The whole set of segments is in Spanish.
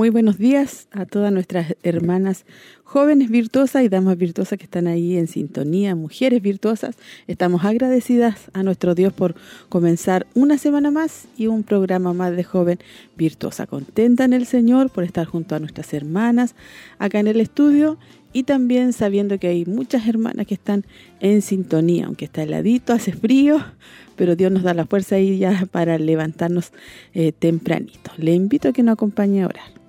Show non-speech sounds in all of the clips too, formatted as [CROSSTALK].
Muy buenos días a todas nuestras hermanas jóvenes virtuosas y damas virtuosas que están ahí en sintonía, mujeres virtuosas. Estamos agradecidas a nuestro Dios por comenzar una semana más y un programa más de joven virtuosa. Contenta en el Señor por estar junto a nuestras hermanas acá en el estudio y también sabiendo que hay muchas hermanas que están en sintonía, aunque está heladito, hace frío, pero Dios nos da la fuerza ahí ya para levantarnos eh, tempranito. Le invito a que nos acompañe a orar.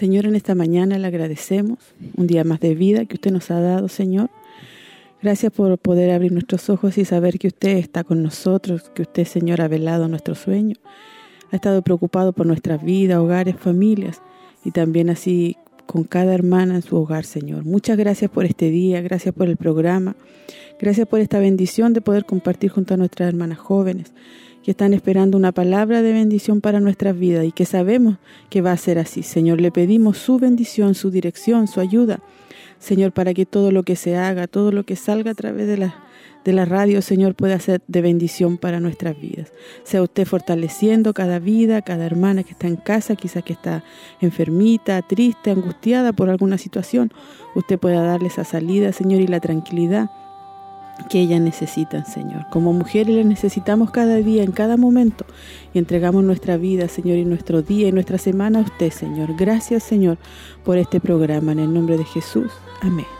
Señor, en esta mañana le agradecemos un día más de vida que usted nos ha dado, Señor. Gracias por poder abrir nuestros ojos y saber que usted está con nosotros, que usted, Señor, ha velado nuestro sueño. Ha estado preocupado por nuestras vidas, hogares, familias y también así con cada hermana en su hogar, Señor. Muchas gracias por este día, gracias por el programa, gracias por esta bendición de poder compartir junto a nuestras hermanas jóvenes que están esperando una palabra de bendición para nuestras vidas y que sabemos que va a ser así. Señor, le pedimos su bendición, su dirección, su ayuda. Señor, para que todo lo que se haga, todo lo que salga a través de la, de la radio, Señor, pueda ser de bendición para nuestras vidas. Sea usted fortaleciendo cada vida, cada hermana que está en casa, quizás que está enfermita, triste, angustiada por alguna situación. Usted pueda darle esa salida, Señor, y la tranquilidad que ellas necesitan, Señor. Como mujeres le necesitamos cada día, en cada momento, y entregamos nuestra vida, Señor, y nuestro día y nuestra semana a usted, Señor. Gracias, Señor, por este programa. En el nombre de Jesús. Amén.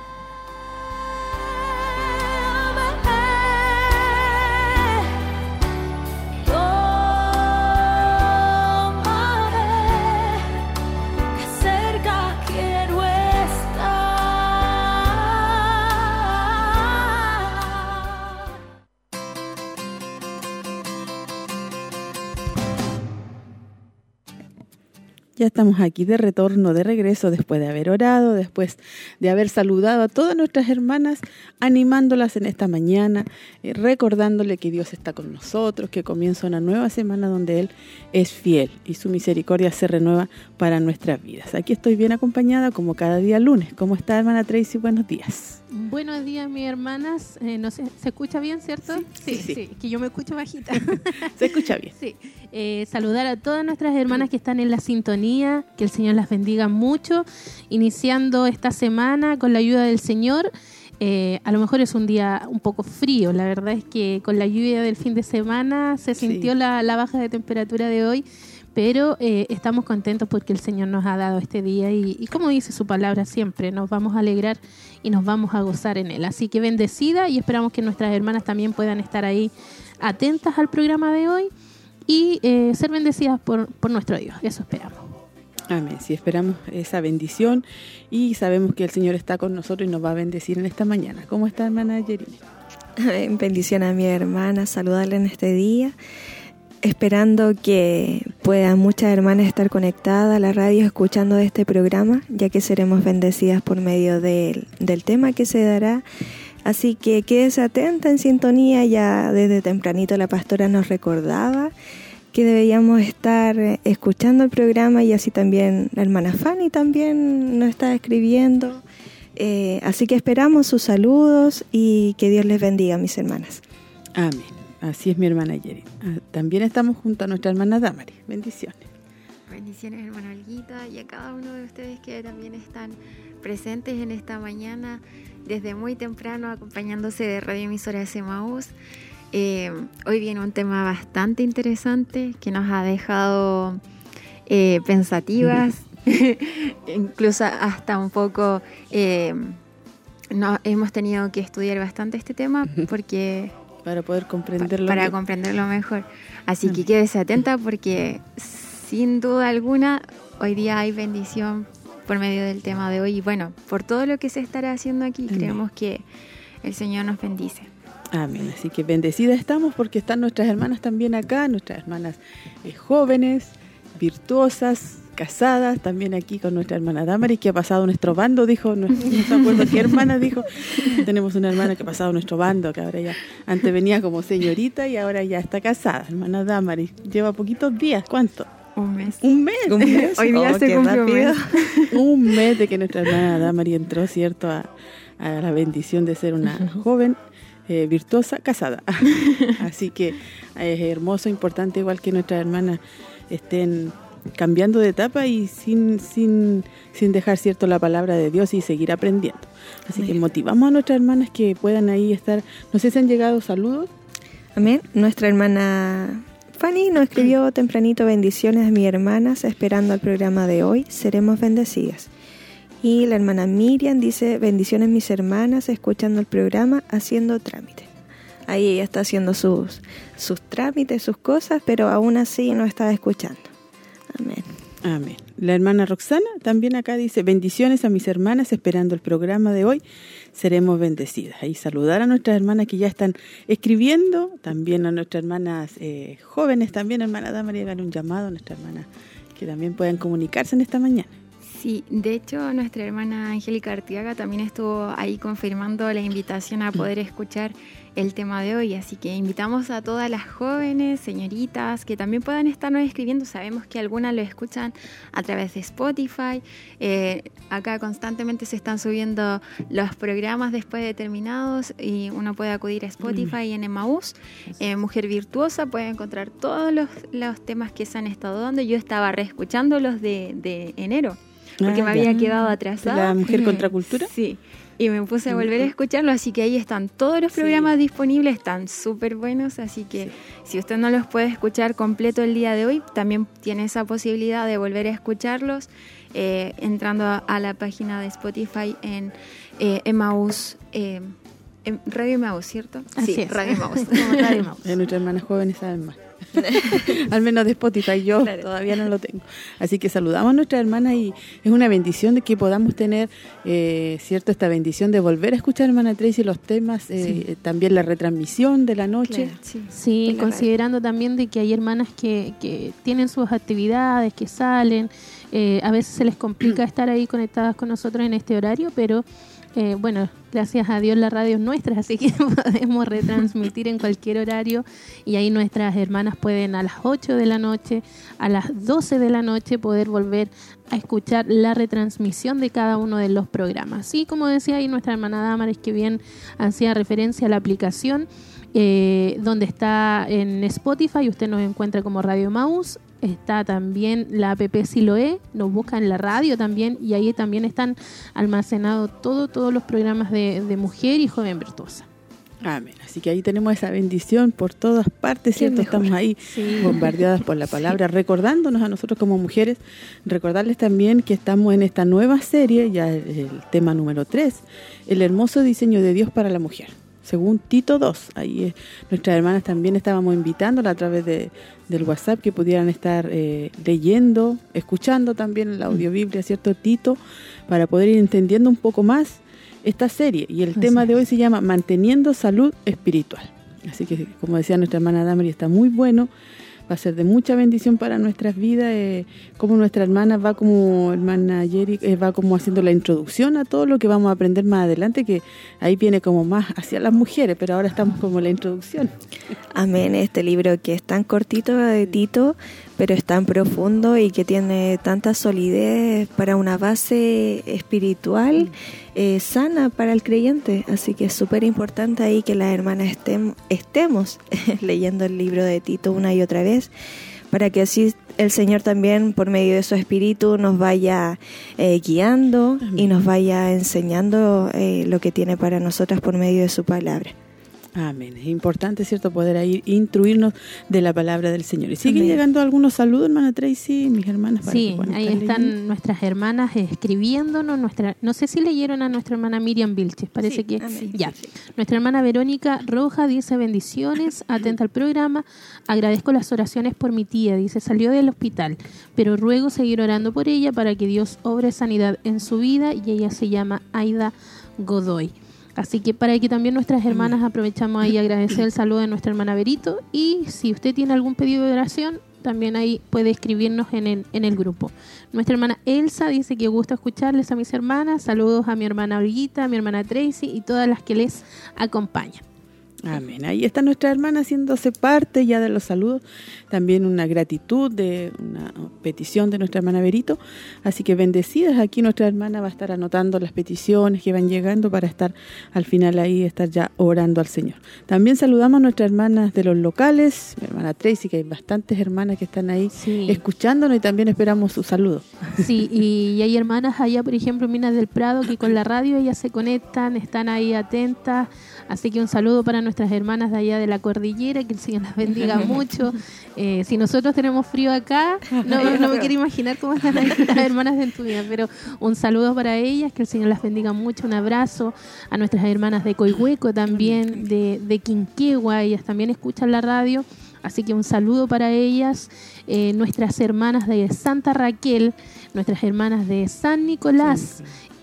Ya estamos aquí de retorno, de regreso, después de haber orado, después de haber saludado a todas nuestras hermanas, animándolas en esta mañana, eh, recordándole que Dios está con nosotros, que comienza una nueva semana donde Él es fiel y su misericordia se renueva para nuestras vidas. Aquí estoy bien acompañada como cada día lunes. ¿Cómo está, hermana Tracy? Buenos días. Buenos días, mis hermanas. Eh, no sé, ¿se escucha bien, cierto? Sí, sí, sí. que yo me escucho bajita. [LAUGHS] se escucha bien. Sí. Eh, saludar a todas nuestras hermanas que están en la sintonía, que el Señor las bendiga mucho, iniciando esta semana con la ayuda del Señor. Eh, a lo mejor es un día un poco frío, la verdad es que con la lluvia del fin de semana se sintió la, la baja de temperatura de hoy pero eh, estamos contentos porque el Señor nos ha dado este día y, como dice su palabra siempre, nos vamos a alegrar y nos vamos a gozar en Él. Así que bendecida y esperamos que nuestras hermanas también puedan estar ahí atentas al programa de hoy y eh, ser bendecidas por, por nuestro Dios. Eso esperamos. Amén. Sí, esperamos esa bendición y sabemos que el Señor está con nosotros y nos va a bendecir en esta mañana. ¿Cómo está, hermana Jerine? Bendición a mi hermana, saludarle en este día esperando que puedan muchas hermanas estar conectadas a la radio escuchando este programa, ya que seremos bendecidas por medio del tema que se dará. Así que quédese atenta en sintonía, ya desde tempranito la pastora nos recordaba que debíamos estar escuchando el programa y así también la hermana Fanny también nos está escribiendo. Eh, así que esperamos sus saludos y que Dios les bendiga, mis hermanas. Amén. Así es mi hermana Yeri. Ah, también estamos junto a nuestra hermana Damari. Bendiciones. Bendiciones, hermana Alguita, y a cada uno de ustedes que también están presentes en esta mañana, desde muy temprano, acompañándose de Radio Emisora Semaús. Eh, hoy viene un tema bastante interesante que nos ha dejado eh, pensativas, [LAUGHS] incluso hasta un poco... Eh, no, hemos tenido que estudiar bastante este tema porque Para poder comprenderlo. para comprenderlo mejor. Así que quédese atenta porque sin duda alguna hoy día hay bendición por medio del tema de hoy y bueno, por todo lo que se estará haciendo aquí, creemos que el Señor nos bendice. Amén. Así que bendecidas estamos porque están nuestras hermanas también acá, nuestras hermanas eh, jóvenes, virtuosas, casadas, también aquí con nuestra hermana Damaris, que ha pasado nuestro bando, dijo, no, se acuerdo qué hermana dijo, [LAUGHS] tenemos una hermana que ha pasado nuestro bando, que ahora ya, antes venía como señorita y ahora ya está casada, hermana Damaris, lleva poquitos días, ¿cuánto? Un mes. Un mes. Un mes. [LAUGHS] Hoy día oh, se cumple un mes. [LAUGHS] un mes de que nuestra hermana Damaris entró, ¿cierto?, a, a la bendición de ser una joven eh, virtuosa casada. Así que es hermoso, importante, igual que nuestras hermanas estén cambiando de etapa y sin, sin, sin dejar cierto la palabra de Dios y seguir aprendiendo. Así que motivamos a nuestras hermanas que puedan ahí estar. No sé si han llegado saludos. Amén. Nuestra hermana Fanny nos escribió tempranito bendiciones a mis hermanas esperando el programa de hoy. Seremos bendecidas. Y la hermana Miriam dice bendiciones mis hermanas escuchando el programa haciendo trámites. Ahí ella está haciendo sus, sus trámites, sus cosas, pero aún así no está escuchando. Amén. Amén. La hermana Roxana también acá dice, bendiciones a mis hermanas esperando el programa de hoy, seremos bendecidas. Y saludar a nuestras hermanas que ya están escribiendo, también a nuestras hermanas eh, jóvenes, también hermana Damaría, darle un llamado a nuestras hermanas que también puedan comunicarse en esta mañana. Sí, de hecho nuestra hermana Angélica Artiaga también estuvo ahí confirmando la invitación a poder escuchar el tema de hoy, así que invitamos a todas las jóvenes, señoritas, que también puedan estarnos escribiendo. Sabemos que algunas lo escuchan a través de Spotify. Eh, acá constantemente se están subiendo los programas después de terminados y uno puede acudir a Spotify y en Emmaus. Eh, Mujer Virtuosa puede encontrar todos los, temas que se han estado dando. Yo estaba reescuchando los de, de enero porque ah, me había quedado atrasada. ¿La mujer [LAUGHS] contracultura? Sí. Y me puse a volver a escucharlo, así que ahí están todos los programas disponibles, están súper buenos, así que si usted no los puede escuchar completo el día de hoy, también tiene esa posibilidad de volver a escucharlos eh, entrando a, la página de Spotify en eh, Emmaus. Eh, Radio Emmaus, ¿cierto? sí, Radio Emmaus. [LAUGHS] Radio [LAUGHS] Emmaus. nuestras hermanas jóvenes saben más. [LAUGHS] Al menos de Spotify, yo todavía no lo tengo. Así que saludamos a nuestra hermana y es una bendición de que podamos tener, eh, cierto, esta bendición de volver a escuchar, hermana Tracy, los temas, eh, también la retransmisión de la noche. sí, considerando también de que hay hermanas que, que tienen sus actividades, que salen, eh, a veces se les complica [CLEARS THROAT] estar ahí conectadas con nosotros en este horario, pero eh, bueno, gracias a Dios la radio es nuestra, así que [LAUGHS] podemos retransmitir en cualquier horario y ahí nuestras hermanas pueden a las 8 de la noche, a las 12 de la noche poder volver a escuchar la retransmisión de cada uno de los programas. Y como decía ahí nuestra hermana Damaris, que bien hacía referencia a la aplicación, eh, donde está en Spotify, usted nos encuentra como Radio Mouse está también la app Siloe, nos buscan en la radio también y ahí también están almacenados todo, todos los programas de, mujer y joven virtuosa. Amén. Así que ahí tenemos esa bendición por todas partes, ¿cierto? Estamos ahí bombardeadas por la [LAUGHS] palabra, recordándonos a nosotros como mujeres, recordarles también que estamos en esta nueva serie, ya el tema número 3, el hermoso diseño de Dios para la mujer según Tito 2. Ahí eh, nuestras hermanas también estábamos invitándola a través de, del WhatsApp que pudieran estar eh, leyendo, escuchando también la audiobiblia, ¿cierto? Tito, para poder ir entendiendo un poco más esta serie. Y el tema de hoy se llama Manteniendo Salud Espiritual. Así que, como decía nuestra hermana Damari, está muy bueno va a ser de mucha bendición para nuestras vidas, eh, como nuestra hermana va como hermana Jerry, eh, va como haciendo la introducción a todo lo que vamos a aprender más adelante, que ahí viene como más hacia las mujeres, pero ahora estamos como la introducción. Amén, este libro que es tan cortito de Tito, pero es tan profundo y que tiene tanta solidez para una base espiritual eh, sana para el creyente. Así que es súper importante ahí que las hermanas estemos [LAUGHS] leyendo el libro de Tito una y otra vez para que así el Señor también por medio de su espíritu nos vaya eh, guiando y nos vaya enseñando eh, lo que tiene para nosotras por medio de su palabra. Amén. Es importante, ¿cierto?, poder ir instruirnos de la palabra del Señor. Y siguen llegando algunos saludos, hermana Tracy, mis hermanas. sí, ahí están nuestras hermanas escribiéndonos. nuestra No sé si leyeron a nuestra hermana Miriam Vilches, parece que ya. nuestra hermana Verónica Roja dice bendiciones, [LAUGHS] atenta al programa. Agradezco las oraciones por mi tía, dice, salió del hospital, pero ruego seguir orando por ella para que Dios obre sanidad en su vida y ella se llama Aida Godoy. Así que para que también nuestras hermanas aprovechamos ahí agradecer el saludo de nuestra hermana Berito y si usted tiene algún pedido de oración, también ahí puede escribirnos en el, en el grupo. Nuestra hermana Elsa dice que gusta escucharles a mis hermanas. Saludos a mi hermana Olguita, a mi hermana Tracy y todas las que les acompañan. Amén. Ahí está nuestra hermana haciéndose parte ya de los saludos. También una gratitud de una petición de nuestra hermana Berito. Así que bendecidas. Aquí nuestra hermana va a estar anotando las peticiones que van llegando para estar al final ahí, estar ya orando al Señor. También saludamos a nuestras hermanas de los locales, mi hermana Tracy, que hay bastantes hermanas que están ahí escuchándonos y también esperamos su saludo. Sí, y, hay hermanas allá, por ejemplo, Minas del Prado, que con la radio ellas se conectan, están ahí atentas. Así que un saludo para nuestras hermanas de allá de la cordillera, que el Señor las bendiga [LAUGHS] mucho. Eh, si nosotros tenemos frío acá, [LAUGHS] no, me quiero imaginar cómo están [LAUGHS] las hermanas de vida, pero un saludo para ellas, que el Señor las bendiga mucho, un abrazo. A nuestras hermanas de Coihueco también, de, de Quinquegua, ellas también escuchan la radio. Así que un saludo para ellas, eh, nuestras hermanas de Santa Raquel, nuestras hermanas de San Nicolás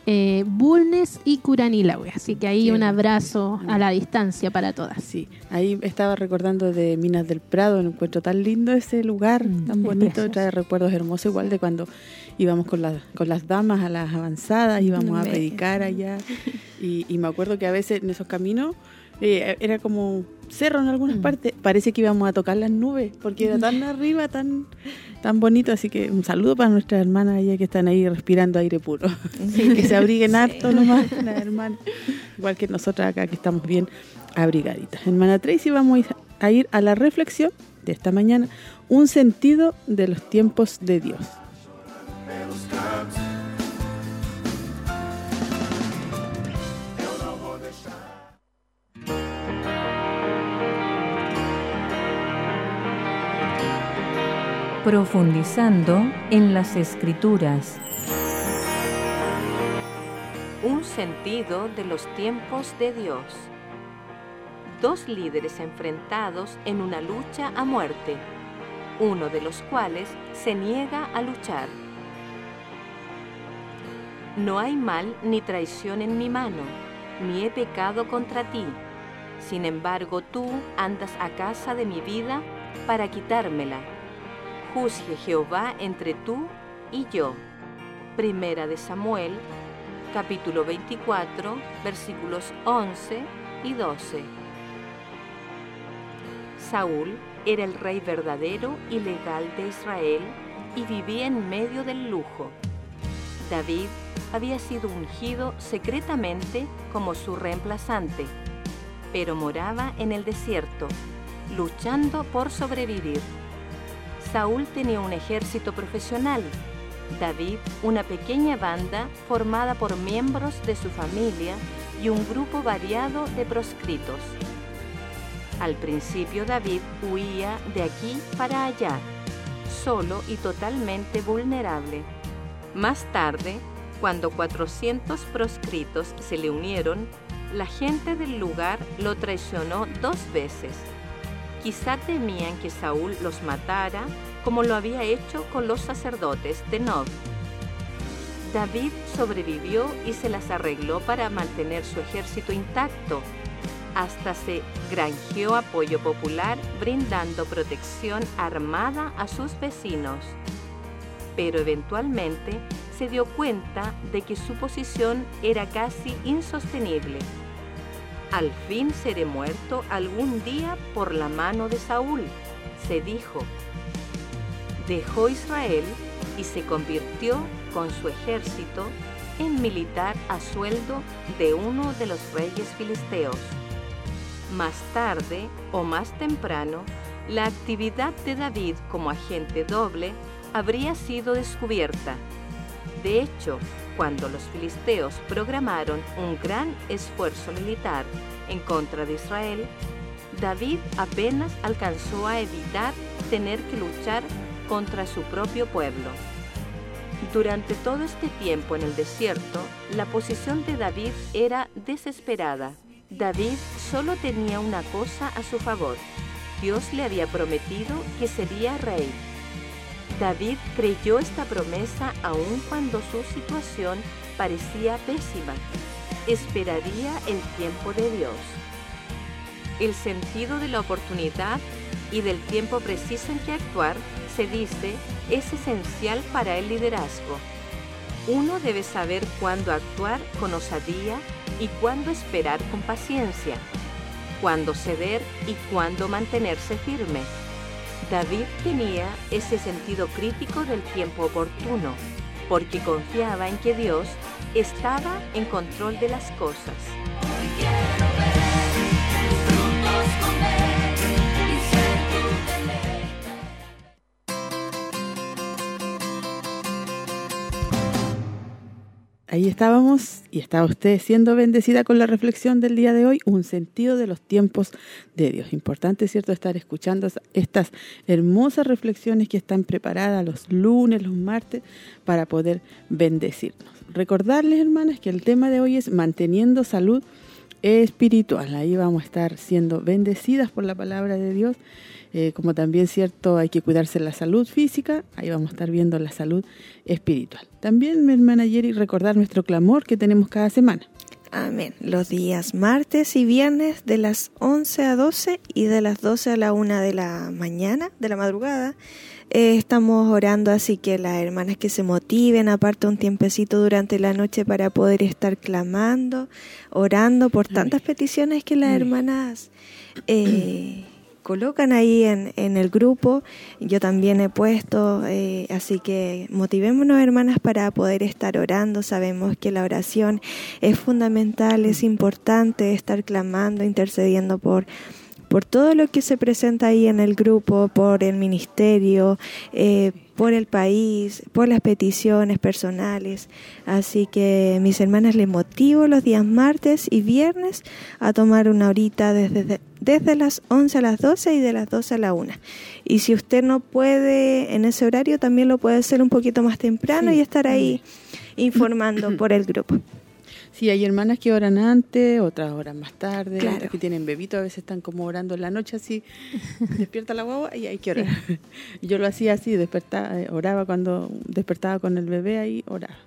eh, Bulnes y Curanilahue. Así que ahí un abrazo a la distancia para todas. Sí, ahí estaba recordando de Minas del Prado, un encuentro tan lindo ese lugar, mm, tan bonito, trae recuerdos hermosos, igual de cuando íbamos con, las con las damas a las avanzadas, íbamos a predicar allá. [LAUGHS] Y, y me acuerdo que a veces en esos caminos eh, era como cerro en algunas mm. partes. Parece que íbamos a tocar las nubes, porque era tan arriba, tan tan bonito. Así que un saludo para nuestras hermanas allá que están ahí respirando aire puro. que se abriguen harto nomás, las hermanas. Igual que nosotras acá que estamos bien abrigaditas. Hermana Tracy, vamos a ir a la reflexión de esta mañana. Un sentido de los tiempos de Dios. Profundizando en las escrituras. Un sentido de los tiempos de Dios. Dos líderes enfrentados en una lucha a muerte, uno de los cuales se niega a luchar. No hay mal ni traición en mi mano, ni he pecado contra ti. Sin embargo, tú andas a casa de mi vida para quitármela juzgue Jehová entre tú y yo. Primera de Samuel, capítulo 24, versículos 11 y 12. Saúl era el rey verdadero y legal de Israel y vivía en medio del lujo. David había sido ungido secretamente como su reemplazante, pero moraba en el desierto, luchando por sobrevivir. Saúl tenía un ejército profesional, David una pequeña banda formada por miembros de su familia y un grupo variado de proscritos. Al principio David huía de aquí para allá, solo y totalmente vulnerable. Más tarde, cuando 400 proscritos se le unieron, la gente del lugar lo traicionó dos veces Quizá temían que Saúl los matara como lo había hecho con los sacerdotes de Nob. David sobrevivió y se las arregló para mantener su ejército intacto. Hasta se granjeó apoyo popular brindando protección armada a sus vecinos. Pero eventualmente se dio cuenta de que su posición era casi insostenible al fin seré muerto algún día por la mano de Saúl, se dijo. Dejó Israel y se convirtió con su ejército en militar a sueldo de uno de los reyes filisteos. Más tarde o más temprano, la actividad de David como agente doble habría sido descubierta. De hecho, cuando los filisteos programaron un gran esfuerzo militar en contra de Israel, David apenas alcanzó a evitar tener que luchar contra su propio pueblo. Durante todo este tiempo en el desierto, la posición de David era desesperada. David solo tenía una cosa a su favor. Dios le había prometido que sería rey. David creyó esta promesa aun cuando su situación parecía pésima. Esperaría el tiempo de Dios. El sentido de la oportunidad y del tiempo preciso en que actuar, se dice, es esencial para el liderazgo. Uno debe saber cuándo actuar con osadía y cuándo esperar con paciencia, cuándo ceder y cuándo mantenerse firme. David tenía ese sentido crítico del tiempo oportuno, porque confiaba en que Dios estaba en control de las cosas. Ahí estábamos y estaba usted siendo bendecida con la reflexión del día de hoy, un sentido de los tiempos de Dios. Importante, ¿cierto?, estar escuchando estas hermosas reflexiones que están preparadas los lunes, los martes, para poder bendecirnos. Recordarles, hermanas, que el tema de hoy es manteniendo salud espiritual. Ahí vamos a estar siendo bendecidas por la palabra de Dios eh, como también cierto hay que cuidarse la salud física, ahí vamos a estar viendo la salud espiritual. También, mi hermana Jerry, recordar nuestro clamor que tenemos cada semana. Amén. Los días martes y viernes de las 11 a 12 y de las 12 a la 1 de la mañana, de la madrugada, eh, estamos orando, así que las hermanas que se motiven, aparte un tiempecito durante la noche para poder estar clamando, orando por tantas peticiones que las hermanas... Eh, colocan ahí en, en el grupo. Yo también he puesto, eh, así que motivémonos hermanas para poder estar orando. Sabemos que la oración es fundamental, es importante estar clamando, intercediendo por por todo lo que se presenta ahí en el grupo, por el ministerio, eh, por el país, por las peticiones personales. Así que mis hermanas les motivo los días martes y viernes a tomar una horita desde, desde las 11 a las 12 y de las 12 a la 1. Y si usted no puede en ese horario, también lo puede hacer un poquito más temprano y estar ahí informando por el grupo. Sí, hay hermanas que oran antes, otras oran más tarde, otras que tienen bebito, a veces están como orando en la noche así, [LAUGHS] despierta la guagua y hay que orar. [LAUGHS] Yo lo hacía así, despertaba, eh, oraba cuando despertaba con el bebé ahí, oraba.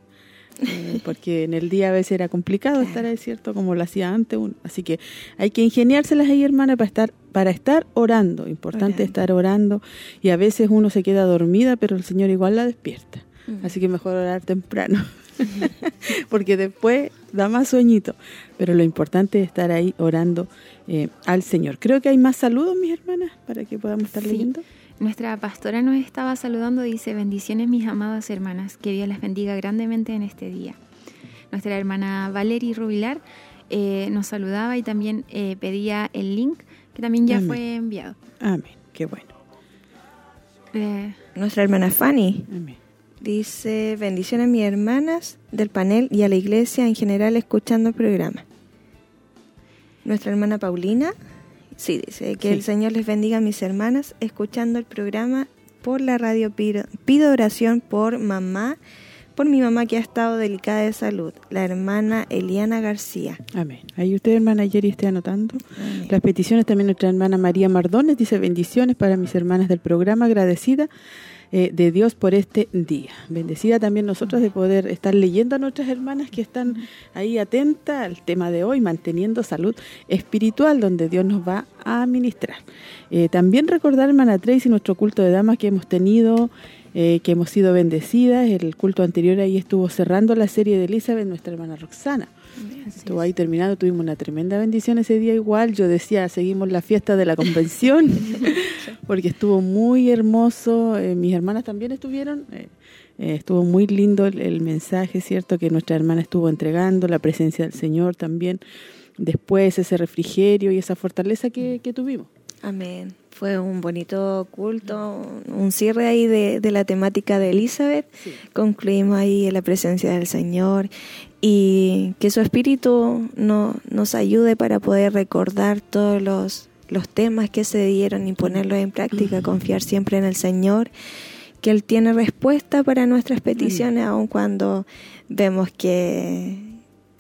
Eh, [LAUGHS] porque en el día a veces era complicado estar ahí, ¿cierto? Como lo hacía antes. Así que hay que ingeniárselas ahí, hermanas, para estar para estar orando. Importante estar orando. Y a veces uno se queda dormida, pero el Señor igual la despierta. Mm. Así que mejor orar temprano. [LAUGHS] porque después da más sueñito. Pero lo importante es estar ahí orando eh, al Señor. Creo que hay más saludos, mis hermanas, para que podamos estar leyendo. Nuestra pastora nos estaba saludando, dice, bendiciones mis amadas hermanas, que Dios las bendiga grandemente en este día. Nuestra hermana Valerie Rubilar eh, nos saludaba y también eh, pedía el link, que también ya fue enviado. Amén, qué bueno. Nuestra hermana Fanny. Amén Dice, bendiciones a mis hermanas del panel y a la iglesia en general escuchando el programa. Nuestra hermana Paulina, sí, dice que el Señor les bendiga a mis hermanas escuchando el programa por la radio. Pido, pido oración por mamá, por mi mamá que ha estado delicada de salud, la hermana Eliana García. Amén. Ahí usted, hermana Yeri, esté anotando. Las peticiones también nuestra hermana María Mardones dice bendiciones para mis hermanas del programa, agradecida eh, de Dios por este día. Bendecida también nosotros de poder estar leyendo a nuestras hermanas que están ahí atentas al tema de hoy, manteniendo salud espiritual, donde Dios nos va a ministrar. Eh, también recordar, hermana Tracy, nuestro culto de damas que hemos tenido, eh, que hemos sido bendecidas. El culto anterior ahí estuvo cerrando la serie de Elizabeth, nuestra hermana Roxana. Estuvo ahí terminado, tuvimos una tremenda bendición ese día igual. Yo decía, seguimos la fiesta de la convención, [LAUGHS] porque estuvo muy hermoso. Eh, mis hermanas también estuvieron. Eh, eh, estuvo muy lindo el, mensaje, ¿cierto? Que nuestra hermana estuvo entregando, la presencia del Señor también. Después ese refrigerio y esa fortaleza que, que tuvimos. Amén. Fue un bonito culto, un cierre ahí de, la temática de Elizabeth. Concluimos ahí en la presencia del Señor y que su espíritu no, nos ayude para poder recordar todos los, los temas que se dieron y ponerlos en práctica, confiar siempre en el Señor, que Él tiene respuesta para nuestras peticiones, aun cuando vemos que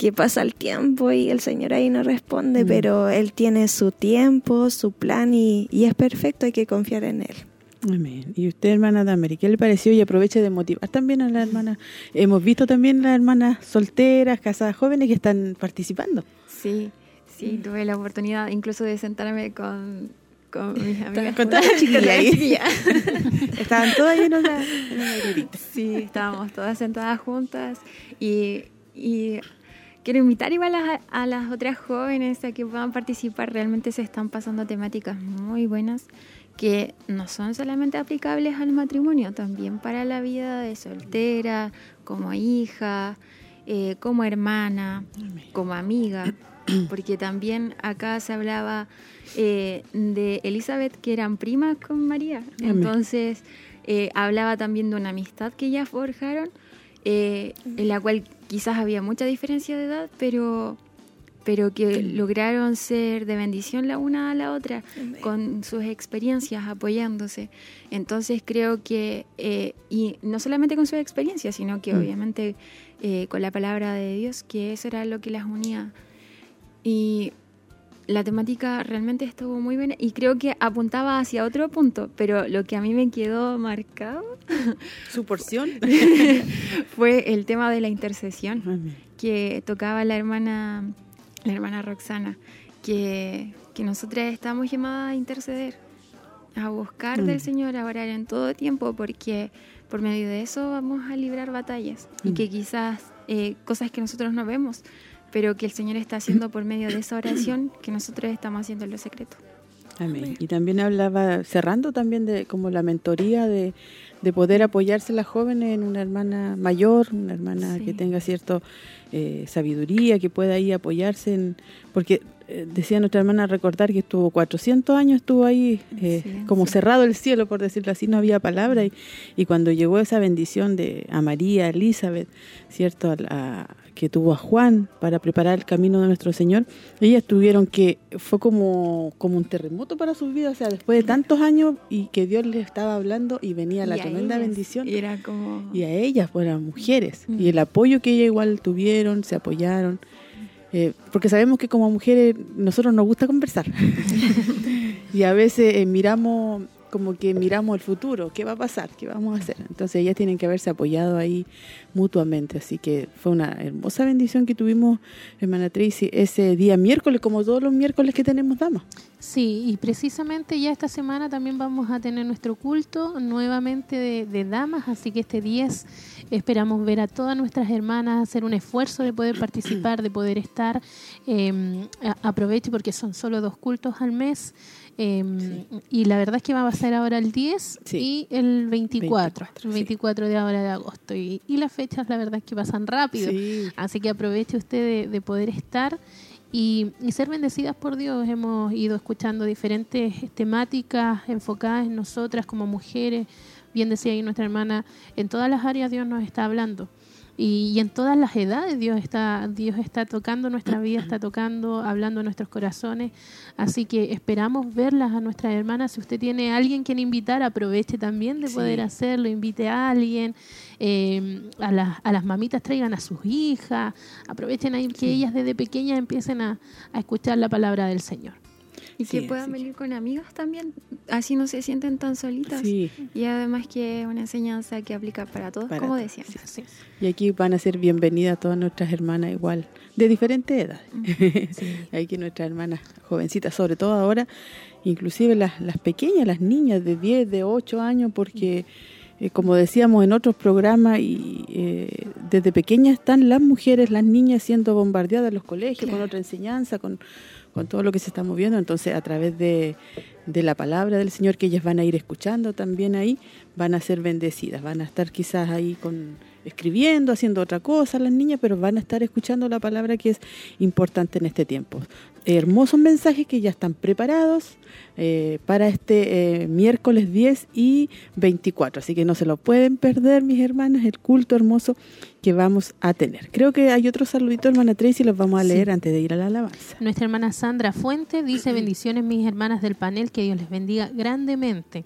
que pasa el tiempo y el Señor ahí no responde, pero Él tiene su tiempo, su plan y, es perfecto, hay que confiar en Él. Amén. Y usted, hermana Damery, ¿qué le pareció? Y aproveche de motivar también a la hermana. Hemos visto también las hermanas solteras, casadas jóvenes que están participando. Sí, sí, tuve la oportunidad incluso de sentarme con, con [LAUGHS] mis amigas. Con todas las chicas ahí. [LAUGHS] Estaban todas ahí en una, Sí, estábamos todas sentadas juntas y, y quiero invitar igual a, las otras jóvenes a que puedan participar. Realmente se están pasando temáticas muy buenas que no son solamente aplicables al matrimonio, también para la vida de soltera, como hija, eh, como hermana, como amiga, porque también acá se hablaba eh, de Elizabeth que eran primas con María, entonces eh, hablaba también de una amistad que ya forjaron, en la cual quizás había mucha diferencia de edad, pero, pero que lograron ser de bendición la una a la otra con sus experiencias apoyándose. Entonces creo que, eh, y no solamente con sus experiencias, sino que mm. obviamente eh, con la palabra de Dios, que eso era lo que las unía. Y la temática realmente estuvo muy bien y creo que apuntaba hacia otro punto, pero lo que a mí me quedó marcado... [LAUGHS] ¿Su porción? [LAUGHS] fue el tema de la intercesión que tocaba la hermana, la hermana Roxana, que, que nosotras estamos llamadas a interceder, a buscar del mm. Señor, a orar en todo tiempo, porque por medio de eso vamos a librar batallas y mm. que quizás eh, cosas que nosotros no vemos pero que el Señor está haciendo por medio de esa oración que nosotros estamos haciendo en lo secreto. Amén. Y también hablaba, cerrando también de como la mentoría de, de poder apoyarse las jóvenes en una hermana mayor, una hermana que tenga cierta eh, sabiduría, que pueda ahí apoyarse en, porque eh, decía nuestra hermana recordar que estuvo 400 años, estuvo ahí eh, como cerrado el cielo, por decirlo así, no había palabra y, y cuando llegó esa bendición de a María, Elizabeth, cierto, a, que tuvo a Juan para preparar el camino de nuestro Señor, ellas tuvieron que, fue como, como un terremoto para sus vidas, o sea, después de tantos años y que Dios les estaba hablando y venía la tremenda bendición. Y, era como... y a ellas, pues eran mujeres, y el apoyo que ellas igual tuvieron, se apoyaron, eh, porque sabemos que como mujeres nosotros nos gusta conversar. [LAUGHS] Y a veces eh, miramos como que miramos el futuro, qué va a pasar, qué vamos a hacer. Entonces ellas tienen que haberse apoyado ahí mutuamente. Así que fue una hermosa bendición que tuvimos, hermana Tracy, ese día miércoles, como todos los miércoles que tenemos damas. Sí, y precisamente ya esta semana también vamos a tener nuestro culto nuevamente de, damas, así que este 10 esperamos ver a todas nuestras hermanas hacer un esfuerzo de poder participar, de poder estar. Eh, aproveche porque son solo dos cultos al mes. Em, y la verdad es que va a ser ahora el 10 y el 24, el 24 de ahora de agosto. Y, las fechas, la verdad es que pasan rápido. Así que aproveche usted de, poder estar y, ser bendecidas por Dios. Hemos ido escuchando diferentes temáticas enfocadas en nosotras como mujeres. Bien decía ahí nuestra hermana, en todas las áreas Dios nos está hablando. Y, en todas las edades Dios está, Dios está tocando nuestra vida, está [CLEARS THROAT] tocando, hablando a nuestros corazones. Así que esperamos verlas a nuestras hermanas. Si usted tiene a alguien quien invitar, aproveche también de poder hacerlo, invite a alguien. Eh, a, las, a las mamitas traigan a sus hijas, aprovechen ahí que ellas desde pequeñas empiecen a escuchar la palabra del Señor. Y que puedan venir con amigos también, así no se sienten tan solitas. Y además que es una enseñanza que aplica para todos, como decían. Y aquí van a ser bienvenidas todas nuestras hermanas igual, de diferentes edades. [LAUGHS] aquí nuestras hermanas jovencitas, sobre todo ahora, inclusive las, las pequeñas, las niñas de 10, de 8 años, porque... Eh, como decíamos en otros programas, y eh, desde pequeñas están las mujeres, las niñas siendo bombardeadas en los colegios con otra enseñanza, con con todo lo que se está moviendo. Entonces, a través de, de, la palabra del Señor que ellas van a ir escuchando también ahí, van a ser bendecidas, van a estar quizás ahí con escribiendo, haciendo otra cosa las niñas, pero van a estar escuchando la palabra que es importante en este tiempo. Hermosos mensajes que ya están preparados eh, para este eh, miércoles 10 y 24. Así que no se lo pueden perder, mis hermanas, el culto hermoso que vamos a tener. Creo que hay otro saludito, hermana Tracy, los vamos a leer antes de ir a la alabanza. Nuestra hermana Sandra Fuente dice, bendiciones mis hermanas del panel, que Dios les bendiga grandemente.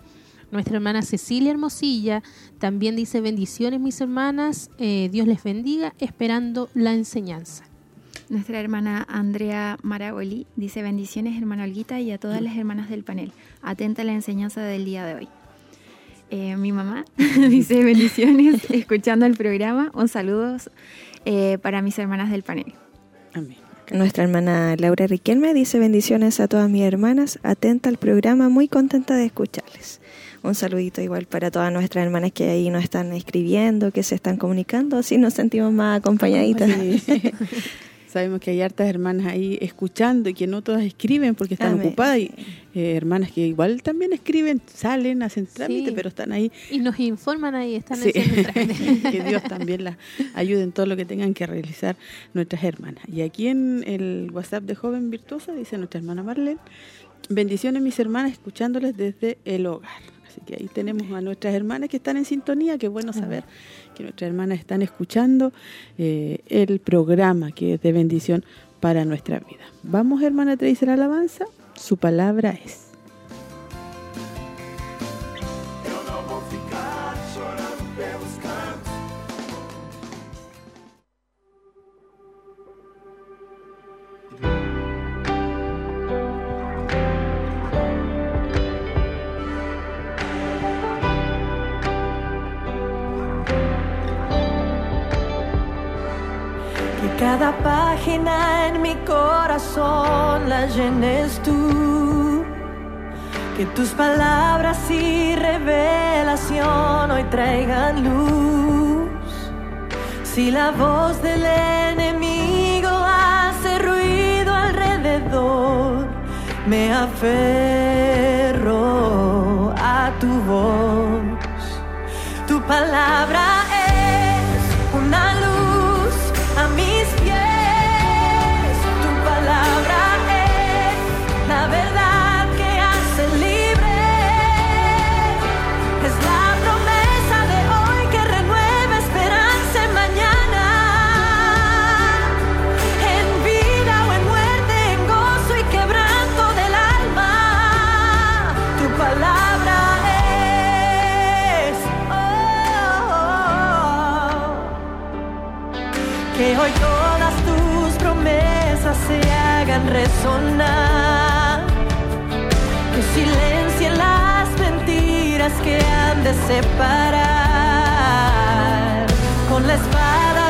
Nuestra hermana Cecilia Hermosilla también dice bendiciones mis hermanas, eh, Dios les bendiga, esperando la enseñanza. Nuestra hermana Andrea Maragoli dice bendiciones hermana Olguita y a todas las hermanas del panel. Atenta a la enseñanza del día de hoy. Eh, mi mamá [LAUGHS] dice bendiciones [LAUGHS] escuchando el programa. Un saludo eh, para mis hermanas del panel. Amén. Nuestra hermana Laura Riquelme dice bendiciones a todas mis hermanas, atenta al programa, muy contenta de escucharles. Un saludito igual para todas nuestras hermanas que ahí nos están escribiendo, que se están comunicando, así nos sentimos más acompañaditas. [LAUGHS] Sabemos que hay hartas hermanas ahí escuchando y que no todas escriben porque están ocupadas. Y eh, hermanas que igual también escriben, salen, hacen trámite, pero están ahí. Y nos informan ahí, están sí. [LAUGHS] que Dios también las ayude en todo lo que tengan que realizar nuestras hermanas. Y aquí en el WhatsApp de Joven Virtuosa dice nuestra hermana Marlene, bendiciones mis hermanas escuchándoles desde el hogar. Así que ahí tenemos a nuestras hermanas que están en sintonía, qué bueno saber que nuestras hermanas están escuchando eh, el programa que es de bendición para nuestra vida. Vamos, hermana Tracer Alabanza, su palabra es. Cada página en mi corazón la llenes tú. Que tus palabras y revelación hoy traigan luz. Si la voz del enemigo hace ruido alrededor, me aferro a tu voz. Tu palabra resonar, que silencien las mentiras que han de separar. Con la espada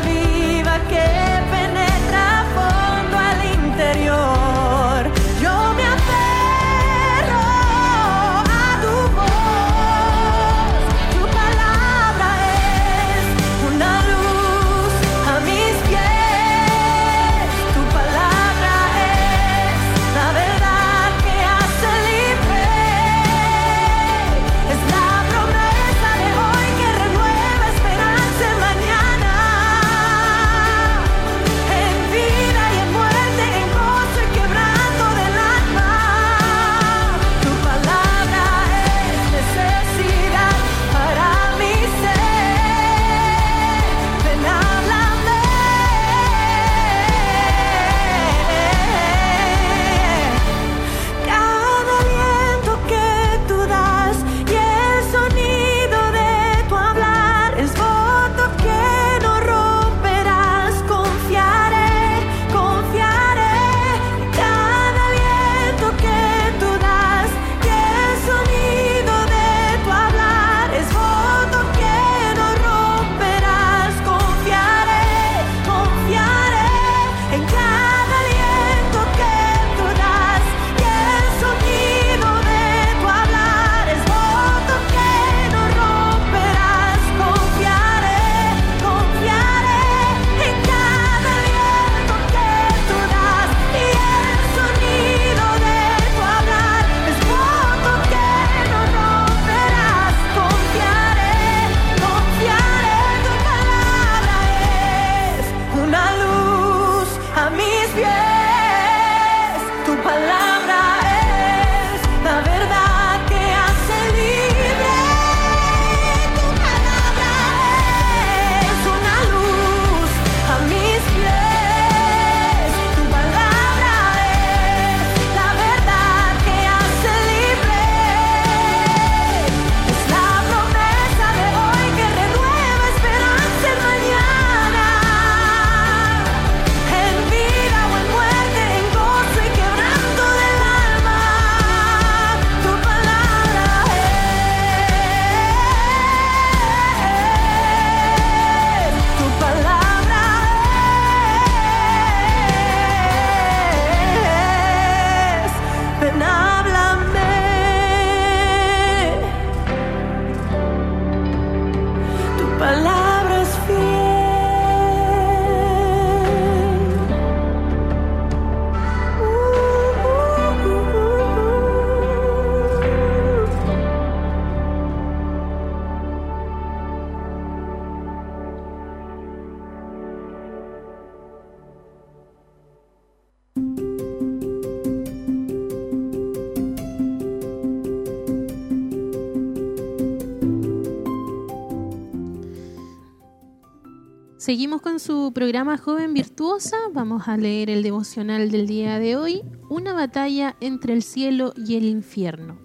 programa Joven Virtuosa. Vamos a leer el devocional del día de hoy, Una batalla entre el cielo y el infierno.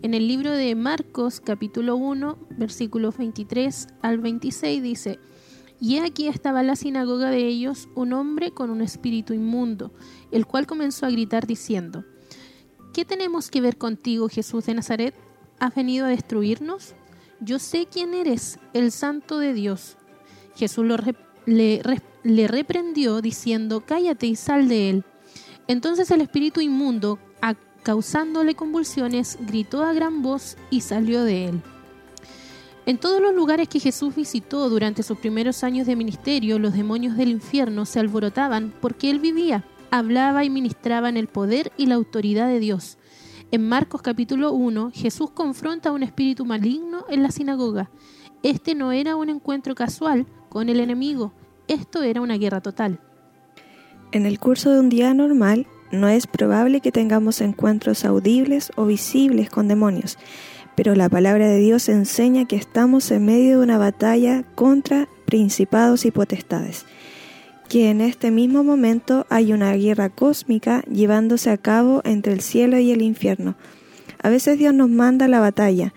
En el libro de Marcos capítulo 1, versículos 23 al 26 dice, Y aquí estaba la sinagoga de ellos un hombre con un espíritu inmundo, el cual comenzó a gritar diciendo, ¿Qué tenemos que ver contigo, Jesús de Nazaret? ¿Has venido a destruirnos? Yo sé quién eres, el santo de Dios. Jesús le, reprendió diciendo, cállate y sal de él. Entonces el espíritu inmundo, causándole convulsiones, gritó a gran voz y salió de él. En todos los lugares que Jesús visitó durante sus primeros años de ministerio, los demonios del infierno se alborotaban porque él vivía, hablaba y ministraba en el poder y la autoridad de Dios. En Marcos capítulo 1, Jesús confronta a un espíritu maligno en la sinagoga. Este no era un encuentro casual, con el enemigo. Esto era una guerra total. En el curso de un día normal, no es probable que tengamos encuentros audibles o visibles con demonios, pero la palabra de Dios enseña que estamos en medio de una batalla contra principados y potestades, que en este mismo momento hay una guerra cósmica llevándose a cabo entre el cielo y el infierno. A veces Dios nos manda la batalla,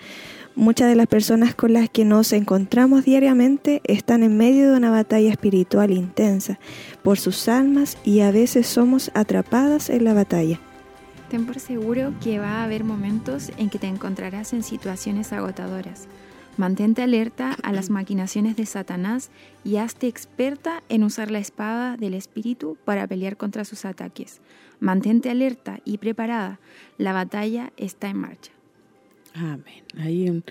Muchas de las personas con las que nos encontramos diariamente están en medio de una batalla espiritual intensa por sus almas y a veces somos atrapadas en la batalla. Ten por seguro que va a haber momentos en que te encontrarás en situaciones agotadoras. Mantente alerta a las maquinaciones de Satanás y hazte experta en usar la espada del Espíritu para pelear contra sus ataques. Mantente alerta y preparada. La batalla está en marcha. Amén. Hay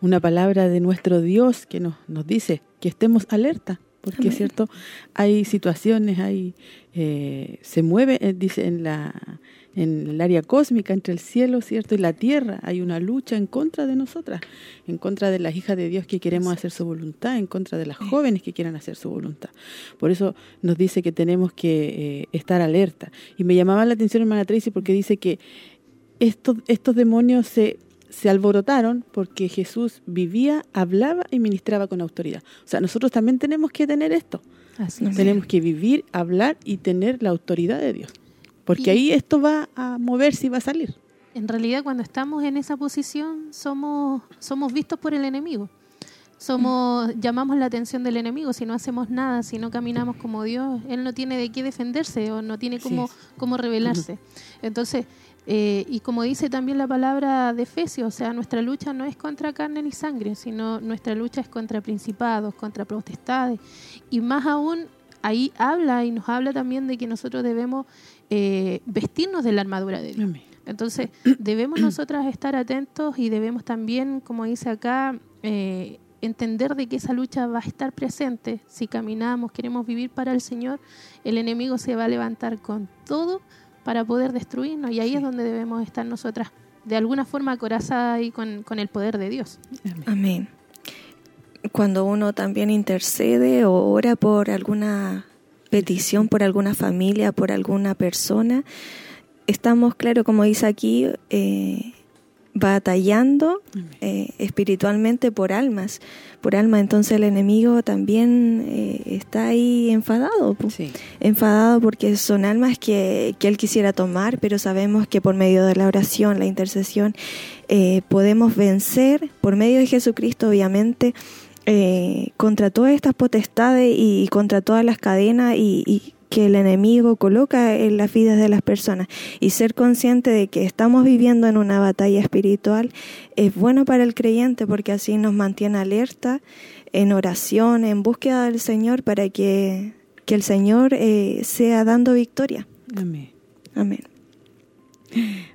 una palabra de nuestro Dios que nos, nos dice que estemos alerta, porque es cierto, hay situaciones, hay eh, se mueve, eh, dice en la en el área cósmica entre el cielo, cierto, y la tierra, hay una lucha en contra de nosotras, en contra de las hijas de Dios que queremos hacer su voluntad, en contra de las jóvenes que quieran hacer su voluntad. Por eso nos dice que tenemos que eh, estar alerta. Y me llamaba la atención hermana Tracy porque dice que estos estos demonios se se alborotaron porque Jesús vivía, hablaba y ministraba con autoridad. O sea, nosotros también tenemos que tener esto. tenemos que vivir, hablar y tener la autoridad de Dios. Porque ahí esto va a moverse y va a salir. En realidad, cuando estamos en esa posición, somos, somos vistos por el enemigo. Somos, llamamos la atención del enemigo si no hacemos nada, si no caminamos como Dios, él no tiene de qué defenderse o no tiene cómo, cómo rebelarse. Entonces, eh, y como dice también la palabra de Efesios, o sea, nuestra lucha no es contra carne ni sangre, sino nuestra lucha es contra principados, contra potestades. Y más aún, ahí habla y nos habla también de que nosotros debemos eh, vestirnos de la armadura de Dios. Entonces, [CLEARS THROAT] debemos nosotras estar atentos y debemos también, como dice acá, eh, entender de que esa lucha va a estar presente. Si caminamos, queremos vivir para el Señor, el enemigo se va a levantar con todo para poder destruirnos y ahí es donde debemos estar nosotras, de alguna forma acorazadas y con, con el poder de Dios. Amén. Cuando uno también intercede o ora por alguna petición, por alguna familia, por alguna persona, estamos, claro, como dice aquí, eh, batallando eh, espiritualmente por almas, por alma. Entonces el enemigo también eh, está ahí enfadado, enfadado porque son almas que, que, él quisiera tomar, pero sabemos que por medio de la oración, la intercesión, eh, podemos vencer, por medio de Jesucristo, obviamente, contra todas estas potestades y, contra todas las cadenas y que el enemigo coloca en las vidas de las personas y ser consciente de que estamos viviendo en una batalla espiritual es bueno para el creyente porque así nos mantiene alerta en oración, en búsqueda del Señor para que, que el Señor eh, sea dando victoria. Amén. Amén.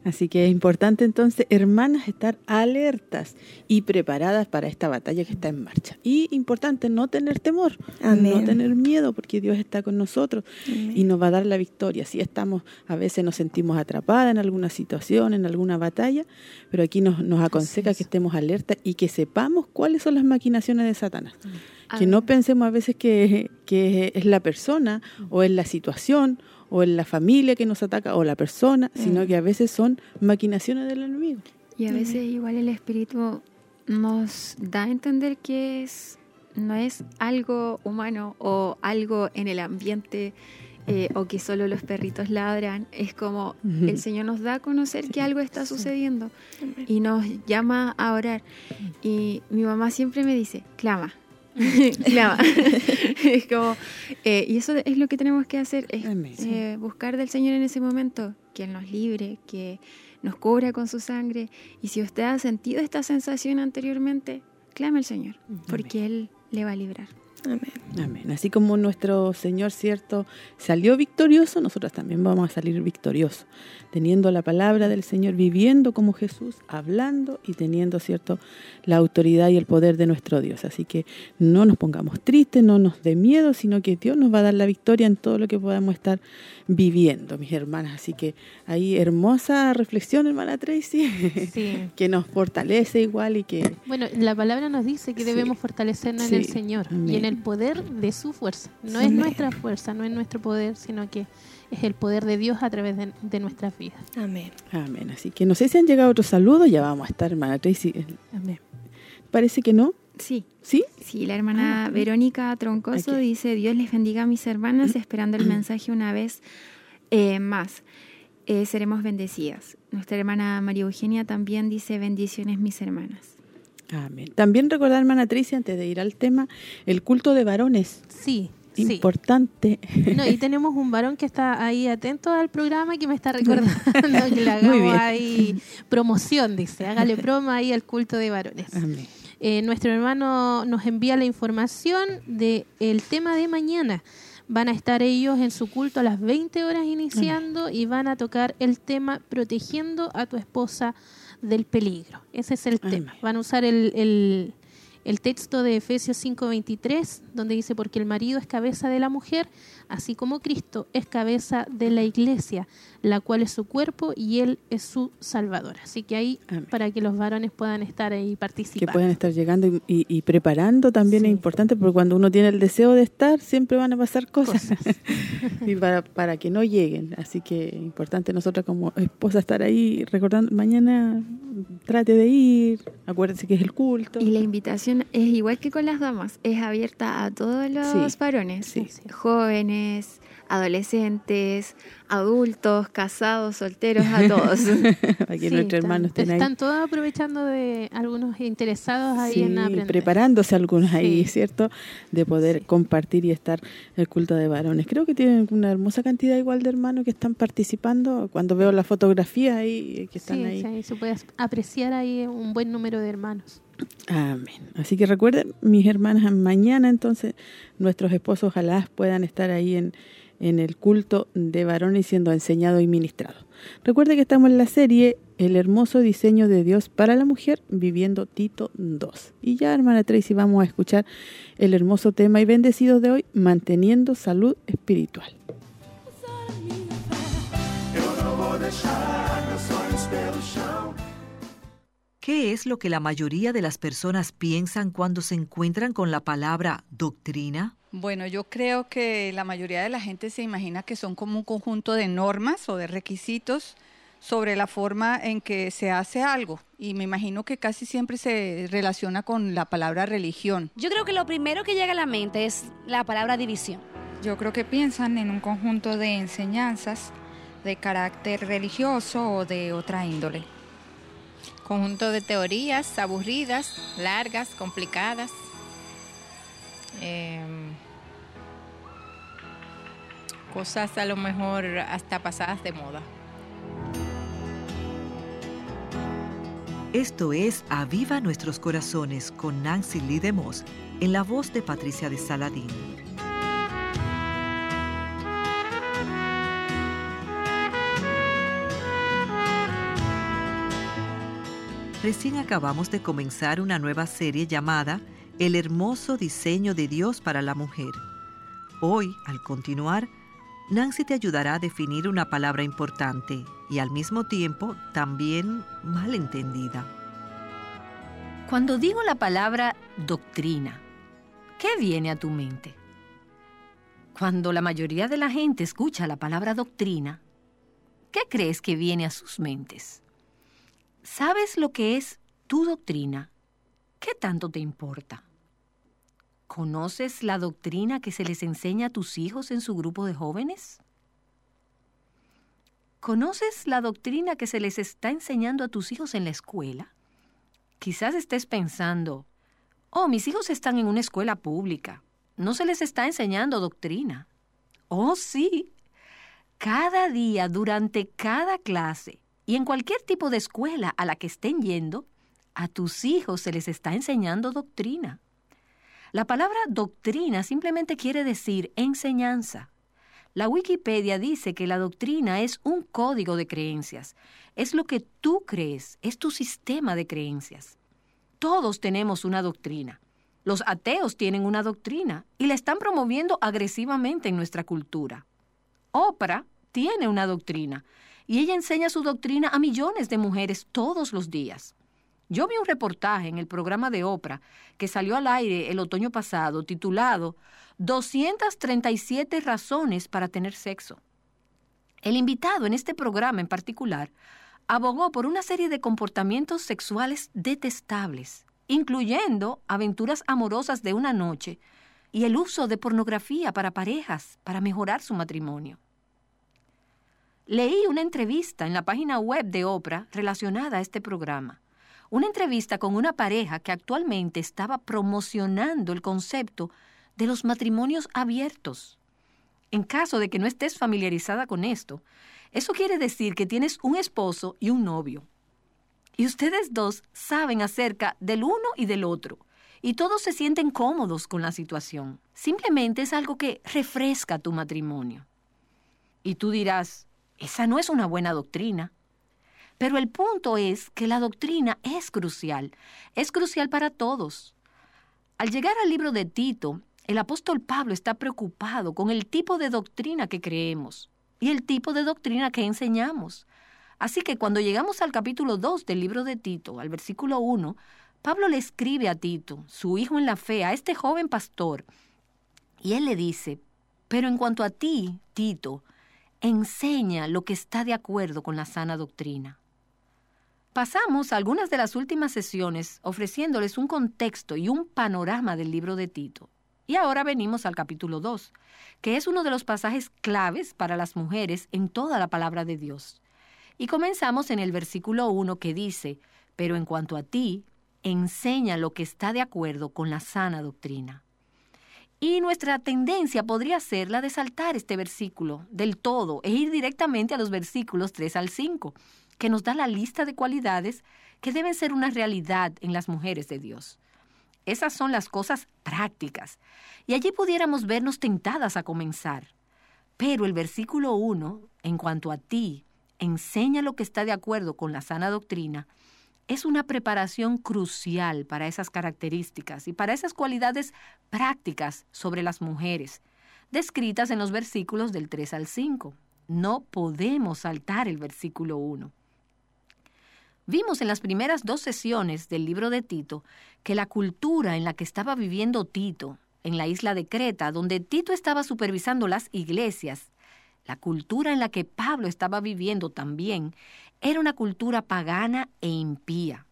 Así que es importante entonces, hermanas, estar alertas y preparadas para esta batalla que está en marcha. Y importante no tener temor, no tener miedo, porque Dios está con nosotros y nos va a dar la victoria. Si estamos, a veces nos sentimos atrapadas en alguna situación, en alguna batalla, pero aquí nos, nos aconseja que estemos alertas y que sepamos cuáles son las maquinaciones de Satanás. Que no pensemos a veces que, que es la persona o es la situación o es la familia que nos ataca o la persona, sino Mm. que a veces son maquinaciones del enemigo. Y a veces igual el espíritu nos da a entender que es no es algo humano o algo en el ambiente eh, o que solo los perritos ladran. Es como el Señor nos da a conocer que algo está sucediendo y nos llama a orar. Y mi mamá siempre me dice, clama. [LAUGHS] clama. [LAUGHS] es como, eh, y eso es lo que tenemos que hacer, es eh, buscar del Señor en ese momento, que Él nos libre, que nos cubra con su sangre. Y si usted ha sentido esta sensación anteriormente, clame al Señor, porque Él le va a librar. Amén. Amén. Así como nuestro Señor, cierto, salió victorioso, nosotros también vamos a salir victoriosos, teniendo la palabra del Señor, viviendo como Jesús, hablando y teniendo, cierto, la autoridad y el poder de nuestro Dios. Así que no nos pongamos tristes, no nos dé miedo, sino que Dios nos va a dar la victoria en todo lo que podamos estar viviendo, mis hermanas. Así que ahí hermosa reflexión, hermana Tracy, Sí. [LAUGHS] que nos fortalece igual y que Bueno, la palabra nos dice que Sí. debemos fortalecernos Sí. en el Señor y en Amén. El poder de su fuerza. No Sí. es nuestra fuerza, no es nuestro poder, sino que es el poder de Dios a través de, de nuestras vidas. Amén. Amén. Así que no sé si han llegado otros saludos, ya vamos a estar, hermana Tracy. Amén. Parece que no. Sí, ¿Sí? Sí, la hermana Ah, Verónica Troncoso Aquí. dice, Dios les bendiga a mis hermanas, esperando el mensaje una vez eh, más. Eh, seremos bendecidas. Nuestra hermana María Eugenia también dice, bendiciones mis hermanas. Amén. También recordar, hermana Tricia, antes de ir al tema, el culto de varones. Sí, sí. Importante. No, y tenemos un varón que está ahí atento al programa y que me está recordando que le hagamos ahí promoción, dice. Hágale promo ahí al culto de varones. Amén. Eh, nuestro hermano nos envía la información del el tema de mañana. Van a estar ellos en su culto a las 20 horas iniciando y van a tocar el tema protegiendo a tu esposa del peligro. Ese es el Amén. tema. Van a usar el, el- el texto de Efesios 5:23, donde dice, porque el marido es cabeza de la mujer, así como Cristo es cabeza de la iglesia, la cual es su cuerpo y él es su salvador. Así que ahí, Amén. para que los varones puedan estar ahí Que participando. pueden estar llegando y, y- y preparando también Sí. es importante, porque cuando uno tiene el deseo de estar, siempre van a pasar cosas. Cosas. [LAUGHS] y para, para que no lleguen. Así que es importante nosotros como esposa estar ahí recordando, mañana trate de ir, acuérdese que es el culto. Y la invitación es igual que con las damas, es abierta a todos los Sí, varones, sí. jóvenes, adolescentes, adultos, casados, solteros, a [LAUGHS] todos. para que Sí, nuestros están- hermanos estén ahí. Están todos aprovechando de algunos interesados ahí Sí, en aprender. preparándose algunos ahí, Sí. ¿cierto? De poder Sí. compartir y estar el culto de varones. Creo que tienen una hermosa cantidad igual de hermanos que están participando. Cuando veo la fotografía ahí, que están Sí, ahí. sí, ahí se puede apreciar ahí un buen número de hermanos. Amén. Así que recuerden, mis hermanas, mañana entonces nuestros esposos ojalá puedan estar ahí en, en el culto de varones siendo enseñado y ministrado. Recuerde que estamos en la serie El hermoso diseño de Dios para la mujer, viviendo Tito 2. Y ya, hermana Tracy, vamos a escuchar el hermoso tema y bendecido de hoy, manteniendo salud espiritual. ¿Qué es lo que la mayoría de las personas piensan cuando se encuentran con la palabra doctrina? Bueno, yo creo que la mayoría de la gente se imagina que son como un conjunto de normas o de requisitos sobre la forma en que se hace algo. Y me imagino que casi siempre se relaciona con la palabra religión. Yo creo que lo primero que llega a la mente es la palabra división. Yo creo que piensan en un conjunto de enseñanzas de carácter religioso o de otra índole. Conjunto de teorías aburridas, largas, complicadas. Em, cosas a lo mejor hasta pasadas de moda. Esto es Aviva Nuestros Corazones con Nancy Lee de Moss, en la voz de Patricia de Saladín. Recién acabamos de comenzar una nueva serie llamada El hermoso diseño de Dios para la mujer. Hoy, al continuar, Nancy te ayudará a definir una palabra importante y al mismo tiempo también mal entendida. Cuando digo la palabra doctrina, ¿qué viene a tu mente? Cuando la mayoría de la gente escucha la palabra doctrina, ¿qué crees que viene a sus mentes? ¿Sabes lo que es tu doctrina? ¿Qué tanto te importa? ¿Conoces la doctrina que se les enseña a tus hijos en su grupo de jóvenes? ¿Conoces la doctrina que se les está enseñando a tus hijos en la escuela? Quizás estés pensando, oh, mis hijos están en una escuela pública, no se les está enseñando doctrina. Oh, sí. Cada día, durante cada clase y en cualquier tipo de escuela a la que estén yendo, a tus hijos se les está enseñando doctrina. La palabra doctrina simplemente quiere decir enseñanza. La Wikipedia dice que la doctrina es un código de creencias. Es lo que tú crees, es tu sistema de creencias. Todos tenemos una doctrina. Los ateos tienen una doctrina y la están promoviendo agresivamente en nuestra cultura. Oprah tiene una doctrina y ella enseña su doctrina a millones de mujeres todos los días. Yo vi un reportaje en el programa de Oprah que salió al aire el otoño pasado titulado 237 razones para tener sexo. El invitado en este programa en particular abogó por una serie de comportamientos sexuales detestables, incluyendo aventuras amorosas de una noche y el uso de pornografía para parejas para mejorar su matrimonio. Leí una entrevista en la página web de Oprah relacionada a este programa una entrevista con una pareja que actualmente estaba promocionando el concepto de los matrimonios abiertos. En caso de que no estés familiarizada con esto, eso quiere decir que tienes un esposo y un novio. Y ustedes dos saben acerca del uno y del otro. Y todos se sienten cómodos con la situación. Simplemente es algo que refresca tu matrimonio. Y tú dirás, esa no es una buena doctrina. Pero el punto es que la doctrina es crucial, es crucial para todos. Al llegar al libro de Tito, el apóstol Pablo está preocupado con el tipo de doctrina que creemos y el tipo de doctrina que enseñamos. Así que cuando llegamos al capítulo 2 del libro de Tito, al versículo 1, Pablo le escribe a Tito, su hijo en la fe, a este joven pastor, y él le dice, pero en cuanto a ti, Tito, enseña lo que está de acuerdo con la sana doctrina. Pasamos algunas de las últimas sesiones ofreciéndoles un contexto y un panorama del libro de Tito. Y ahora venimos al capítulo 2, que es uno de los pasajes claves para las mujeres en toda la palabra de Dios. Y comenzamos en el versículo 1 que dice, pero en cuanto a ti, enseña lo que está de acuerdo con la sana doctrina. Y nuestra tendencia podría ser la de saltar este versículo del todo e ir directamente a los versículos 3 al 5 que nos da la lista de cualidades que deben ser una realidad en las mujeres de Dios. Esas son las cosas prácticas. Y allí pudiéramos vernos tentadas a comenzar. Pero el versículo 1, en cuanto a ti, enseña lo que está de acuerdo con la sana doctrina, es una preparación crucial para esas características y para esas cualidades prácticas sobre las mujeres, descritas en los versículos del 3 al 5. No podemos saltar el versículo 1. Vimos en las primeras dos sesiones del libro de Tito que la cultura en la que estaba viviendo Tito, en la isla de Creta, donde Tito estaba supervisando las iglesias, la cultura en la que Pablo estaba viviendo también, era una cultura pagana e impía.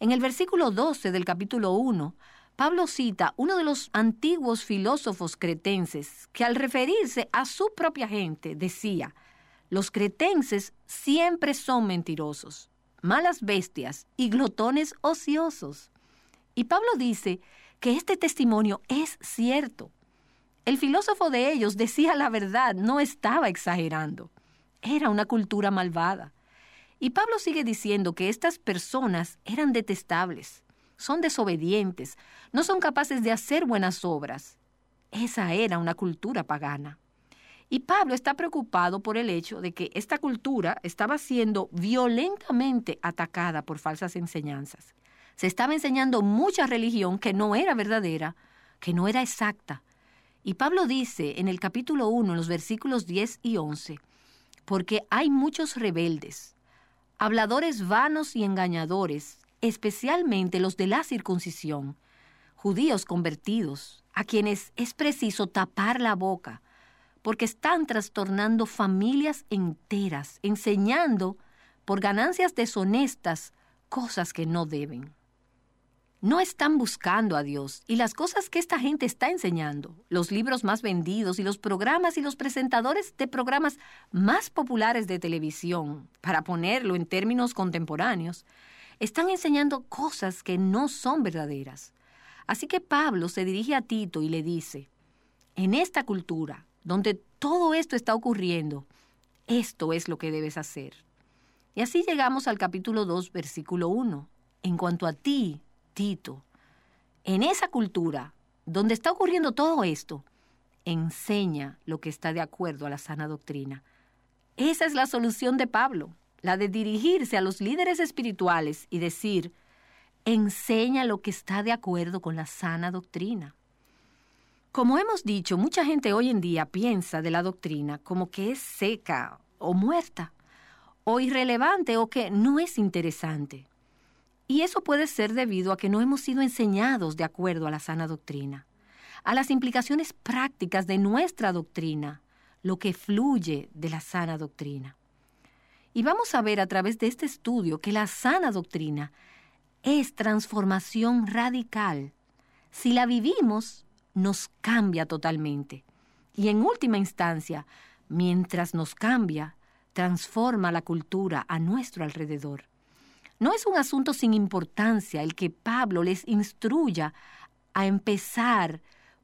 En el versículo 12 del capítulo 1, Pablo cita uno de los antiguos filósofos cretenses que al referirse a su propia gente decía, los cretenses siempre son mentirosos malas bestias y glotones ociosos. Y Pablo dice que este testimonio es cierto. El filósofo de ellos decía la verdad, no estaba exagerando. Era una cultura malvada. Y Pablo sigue diciendo que estas personas eran detestables, son desobedientes, no son capaces de hacer buenas obras. Esa era una cultura pagana. Y Pablo está preocupado por el hecho de que esta cultura estaba siendo violentamente atacada por falsas enseñanzas. Se estaba enseñando mucha religión que no era verdadera, que no era exacta. Y Pablo dice en el capítulo 1, en los versículos 10 y 11, porque hay muchos rebeldes, habladores vanos y engañadores, especialmente los de la circuncisión, judíos convertidos, a quienes es preciso tapar la boca, porque están trastornando familias enteras, enseñando por ganancias deshonestas cosas que no deben. No están buscando a Dios y las cosas que esta gente está enseñando, los libros más vendidos y los programas y los presentadores de programas más populares de televisión, para ponerlo en términos contemporáneos, están enseñando cosas que no son verdaderas. Así que Pablo se dirige a Tito y le dice, en esta cultura, donde todo esto está ocurriendo, esto es lo que debes hacer. Y así llegamos al capítulo 2, versículo 1. En cuanto a ti, Tito, en esa cultura donde está ocurriendo todo esto, enseña lo que está de acuerdo a la sana doctrina. Esa es la solución de Pablo, la de dirigirse a los líderes espirituales y decir, enseña lo que está de acuerdo con la sana doctrina. Como hemos dicho, mucha gente hoy en día piensa de la doctrina como que es seca o muerta, o irrelevante o que no es interesante. Y eso puede ser debido a que no hemos sido enseñados de acuerdo a la sana doctrina, a las implicaciones prácticas de nuestra doctrina, lo que fluye de la sana doctrina. Y vamos a ver a través de este estudio que la sana doctrina es transformación radical. Si la vivimos, nos cambia totalmente. Y en última instancia, mientras nos cambia, transforma la cultura a nuestro alrededor. No es un asunto sin importancia el que Pablo les instruya a empezar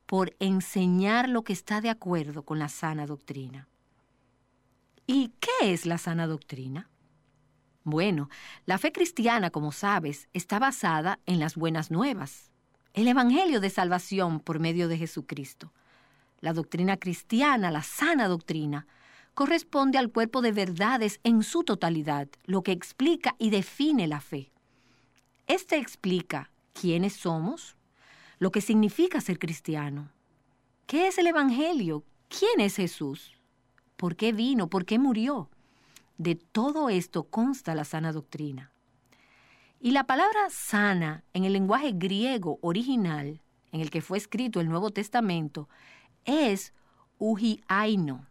por enseñar lo que está de acuerdo con la sana doctrina. ¿Y qué es la sana doctrina? Bueno, la fe cristiana, como sabes, está basada en las buenas nuevas, el Evangelio de salvación por medio de Jesucristo. La doctrina cristiana, la sana doctrina, corresponde al cuerpo de verdades en su totalidad, lo que explica y define la fe. Este explica quiénes somos, lo que significa ser cristiano, qué es el Evangelio, quién es Jesús, por qué vino, por qué murió. De todo esto consta la sana doctrina. Y la palabra sana en el lenguaje griego original, en el que fue escrito el Nuevo Testamento, es ujiaino,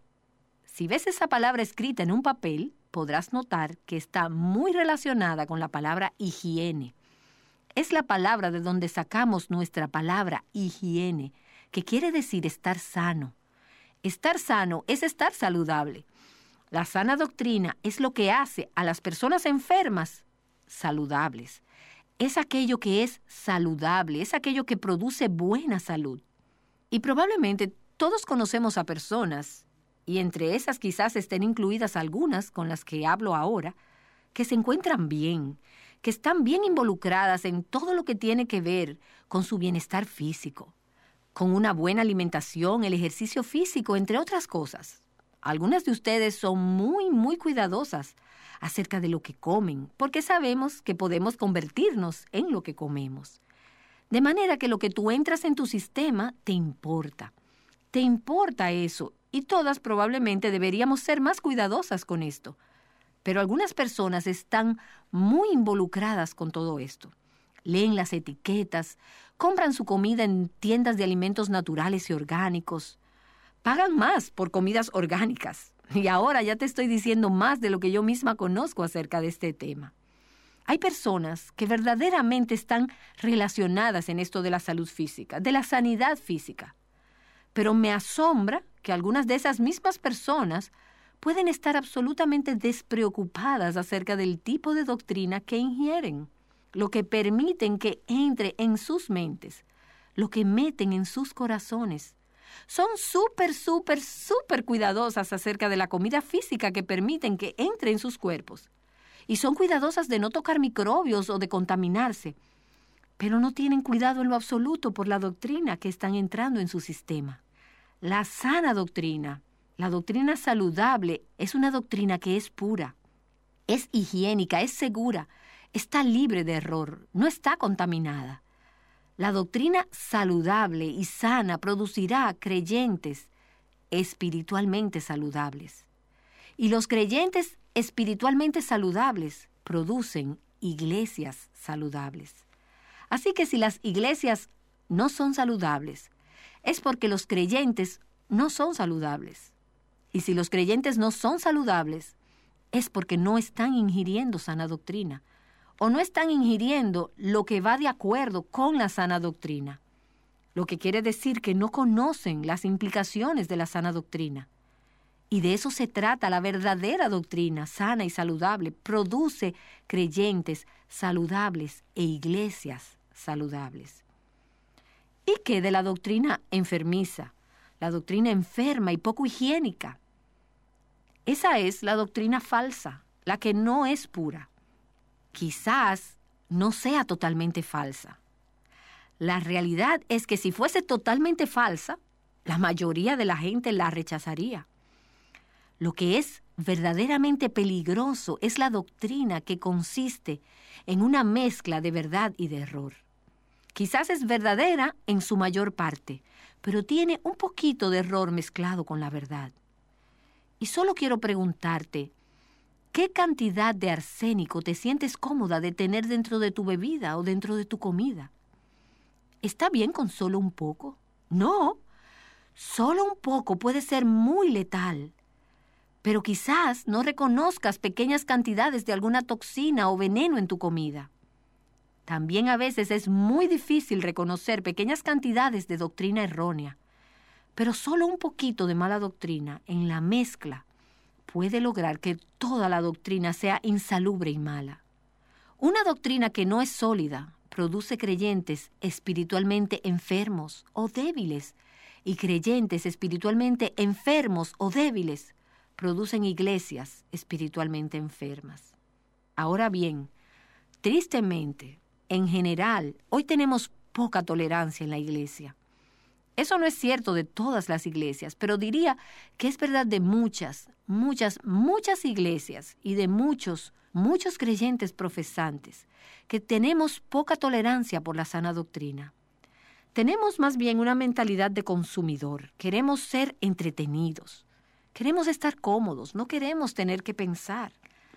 si ves esa palabra escrita en un papel, podrás notar que está muy relacionada con la palabra higiene. Es la palabra de donde sacamos nuestra palabra higiene, que quiere decir estar sano. Estar sano es estar saludable. La sana doctrina es lo que hace a las personas enfermas saludables. Es aquello que es saludable, es aquello que produce buena salud. Y probablemente todos conocemos a personas y entre esas quizás estén incluidas algunas con las que hablo ahora, que se encuentran bien, que están bien involucradas en todo lo que tiene que ver con su bienestar físico, con una buena alimentación, el ejercicio físico, entre otras cosas. Algunas de ustedes son muy, muy cuidadosas acerca de lo que comen, porque sabemos que podemos convertirnos en lo que comemos. De manera que lo que tú entras en tu sistema te importa. Te importa eso y todas probablemente deberíamos ser más cuidadosas con esto. Pero algunas personas están muy involucradas con todo esto. Leen las etiquetas, compran su comida en tiendas de alimentos naturales y orgánicos, pagan más por comidas orgánicas. Y ahora ya te estoy diciendo más de lo que yo misma conozco acerca de este tema. Hay personas que verdaderamente están relacionadas en esto de la salud física, de la sanidad física. Pero me asombra que algunas de esas mismas personas pueden estar absolutamente despreocupadas acerca del tipo de doctrina que ingieren, lo que permiten que entre en sus mentes, lo que meten en sus corazones. Son súper, súper, súper cuidadosas acerca de la comida física que permiten que entre en sus cuerpos. Y son cuidadosas de no tocar microbios o de contaminarse. Pero no tienen cuidado en lo absoluto por la doctrina que están entrando en su sistema. La sana doctrina, la doctrina saludable, es una doctrina que es pura, es higiénica, es segura, está libre de error, no está contaminada. La doctrina saludable y sana producirá creyentes espiritualmente saludables. Y los creyentes espiritualmente saludables producen iglesias saludables. Así que si las iglesias no son saludables, es porque los creyentes no son saludables. Y si los creyentes no son saludables, es porque no están ingiriendo sana doctrina o no están ingiriendo lo que va de acuerdo con la sana doctrina, lo que quiere decir que no conocen las implicaciones de la sana doctrina. Y de eso se trata la verdadera doctrina, sana y saludable. Produce creyentes saludables e iglesias saludables. ¿Y qué de la doctrina enfermiza? La doctrina enferma y poco higiénica. Esa es la doctrina falsa, la que no es pura. Quizás no sea totalmente falsa. La realidad es que si fuese totalmente falsa, la mayoría de la gente la rechazaría. Lo que es verdaderamente peligroso es la doctrina que consiste en una mezcla de verdad y de error. Quizás es verdadera en su mayor parte, pero tiene un poquito de error mezclado con la verdad. Y solo quiero preguntarte, ¿qué cantidad de arsénico te sientes cómoda de tener dentro de tu bebida o dentro de tu comida? ¿Está bien con solo un poco? No, solo un poco puede ser muy letal pero quizás no reconozcas pequeñas cantidades de alguna toxina o veneno en tu comida. También a veces es muy difícil reconocer pequeñas cantidades de doctrina errónea, pero solo un poquito de mala doctrina en la mezcla puede lograr que toda la doctrina sea insalubre y mala. Una doctrina que no es sólida produce creyentes espiritualmente enfermos o débiles, y creyentes espiritualmente enfermos o débiles producen iglesias espiritualmente enfermas. Ahora bien, tristemente, en general, hoy tenemos poca tolerancia en la iglesia. Eso no es cierto de todas las iglesias, pero diría que es verdad de muchas, muchas, muchas iglesias y de muchos, muchos creyentes profesantes, que tenemos poca tolerancia por la sana doctrina. Tenemos más bien una mentalidad de consumidor, queremos ser entretenidos, Queremos estar cómodos, no queremos tener que pensar.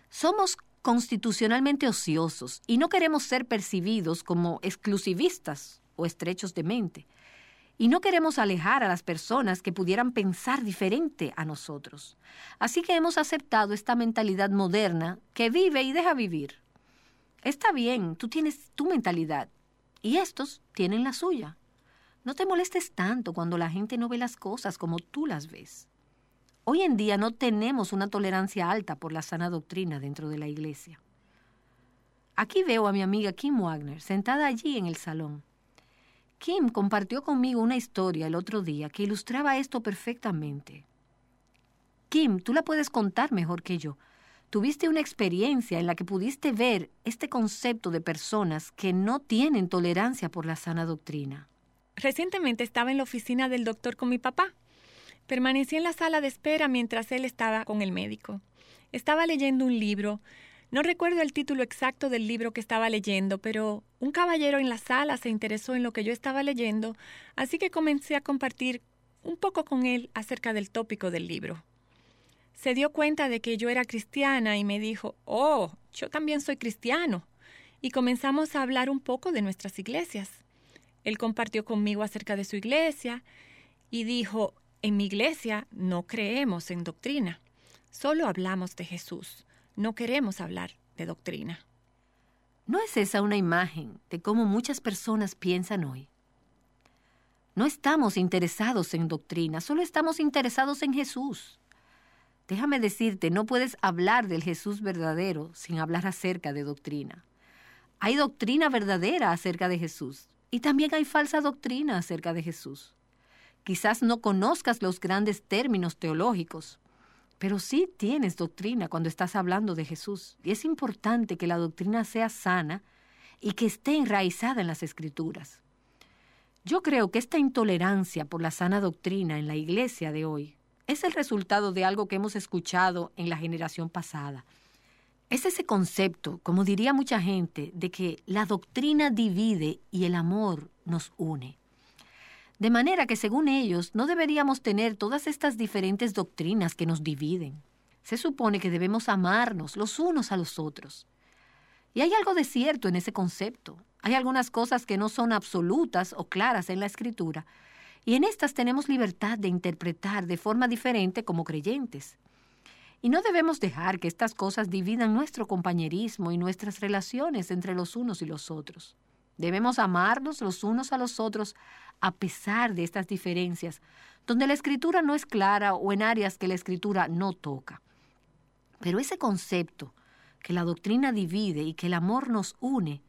Somos constitucionalmente ociosos y no queremos ser percibidos como exclusivistas o estrechos de mente. Y no queremos alejar a las personas que pudieran pensar diferente a nosotros. Así que hemos aceptado esta mentalidad moderna que vive y deja vivir. Está bien, tú tienes tu mentalidad y estos tienen la suya. No te molestes tanto cuando la gente no ve las cosas como tú las ves. Hoy en día no tenemos una tolerancia alta por la sana doctrina dentro de la iglesia. Aquí veo a mi amiga Kim Wagner sentada allí en el salón. Kim compartió conmigo una historia el otro día que ilustraba esto perfectamente. Kim, tú la puedes contar mejor que yo. Tuviste una experiencia en la que pudiste ver este concepto de personas que no tienen tolerancia por la sana doctrina. Recientemente estaba en la oficina del doctor con mi papá Permanecí en la sala de espera mientras él estaba con el médico. Estaba leyendo un libro. No recuerdo el título exacto del libro que estaba leyendo, pero un caballero en la sala se interesó en lo que yo estaba leyendo, así que comencé a compartir un poco con él acerca del tópico del libro. Se dio cuenta de que yo era cristiana y me dijo, Oh, yo también soy cristiano. Y comenzamos a hablar un poco de nuestras iglesias. Él compartió conmigo acerca de su iglesia y dijo, en mi iglesia no creemos en doctrina, solo hablamos de Jesús, no queremos hablar de doctrina. ¿No es esa una imagen de cómo muchas personas piensan hoy? No estamos interesados en doctrina, solo estamos interesados en Jesús. Déjame decirte, no puedes hablar del Jesús verdadero sin hablar acerca de doctrina. Hay doctrina verdadera acerca de Jesús y también hay falsa doctrina acerca de Jesús. Quizás no conozcas los grandes términos teológicos, pero sí tienes doctrina cuando estás hablando de Jesús. Y es importante que la doctrina sea sana y que esté enraizada en las escrituras. Yo creo que esta intolerancia por la sana doctrina en la iglesia de hoy es el resultado de algo que hemos escuchado en la generación pasada. Es ese concepto, como diría mucha gente, de que la doctrina divide y el amor nos une. De manera que según ellos no deberíamos tener todas estas diferentes doctrinas que nos dividen. Se supone que debemos amarnos los unos a los otros. Y hay algo de cierto en ese concepto. Hay algunas cosas que no son absolutas o claras en la escritura y en estas tenemos libertad de interpretar de forma diferente como creyentes. Y no debemos dejar que estas cosas dividan nuestro compañerismo y nuestras relaciones entre los unos y los otros. Debemos amarnos los unos a los otros a pesar de estas diferencias, donde la escritura no es clara o en áreas que la escritura no toca. Pero ese concepto, que la doctrina divide y que el amor nos une,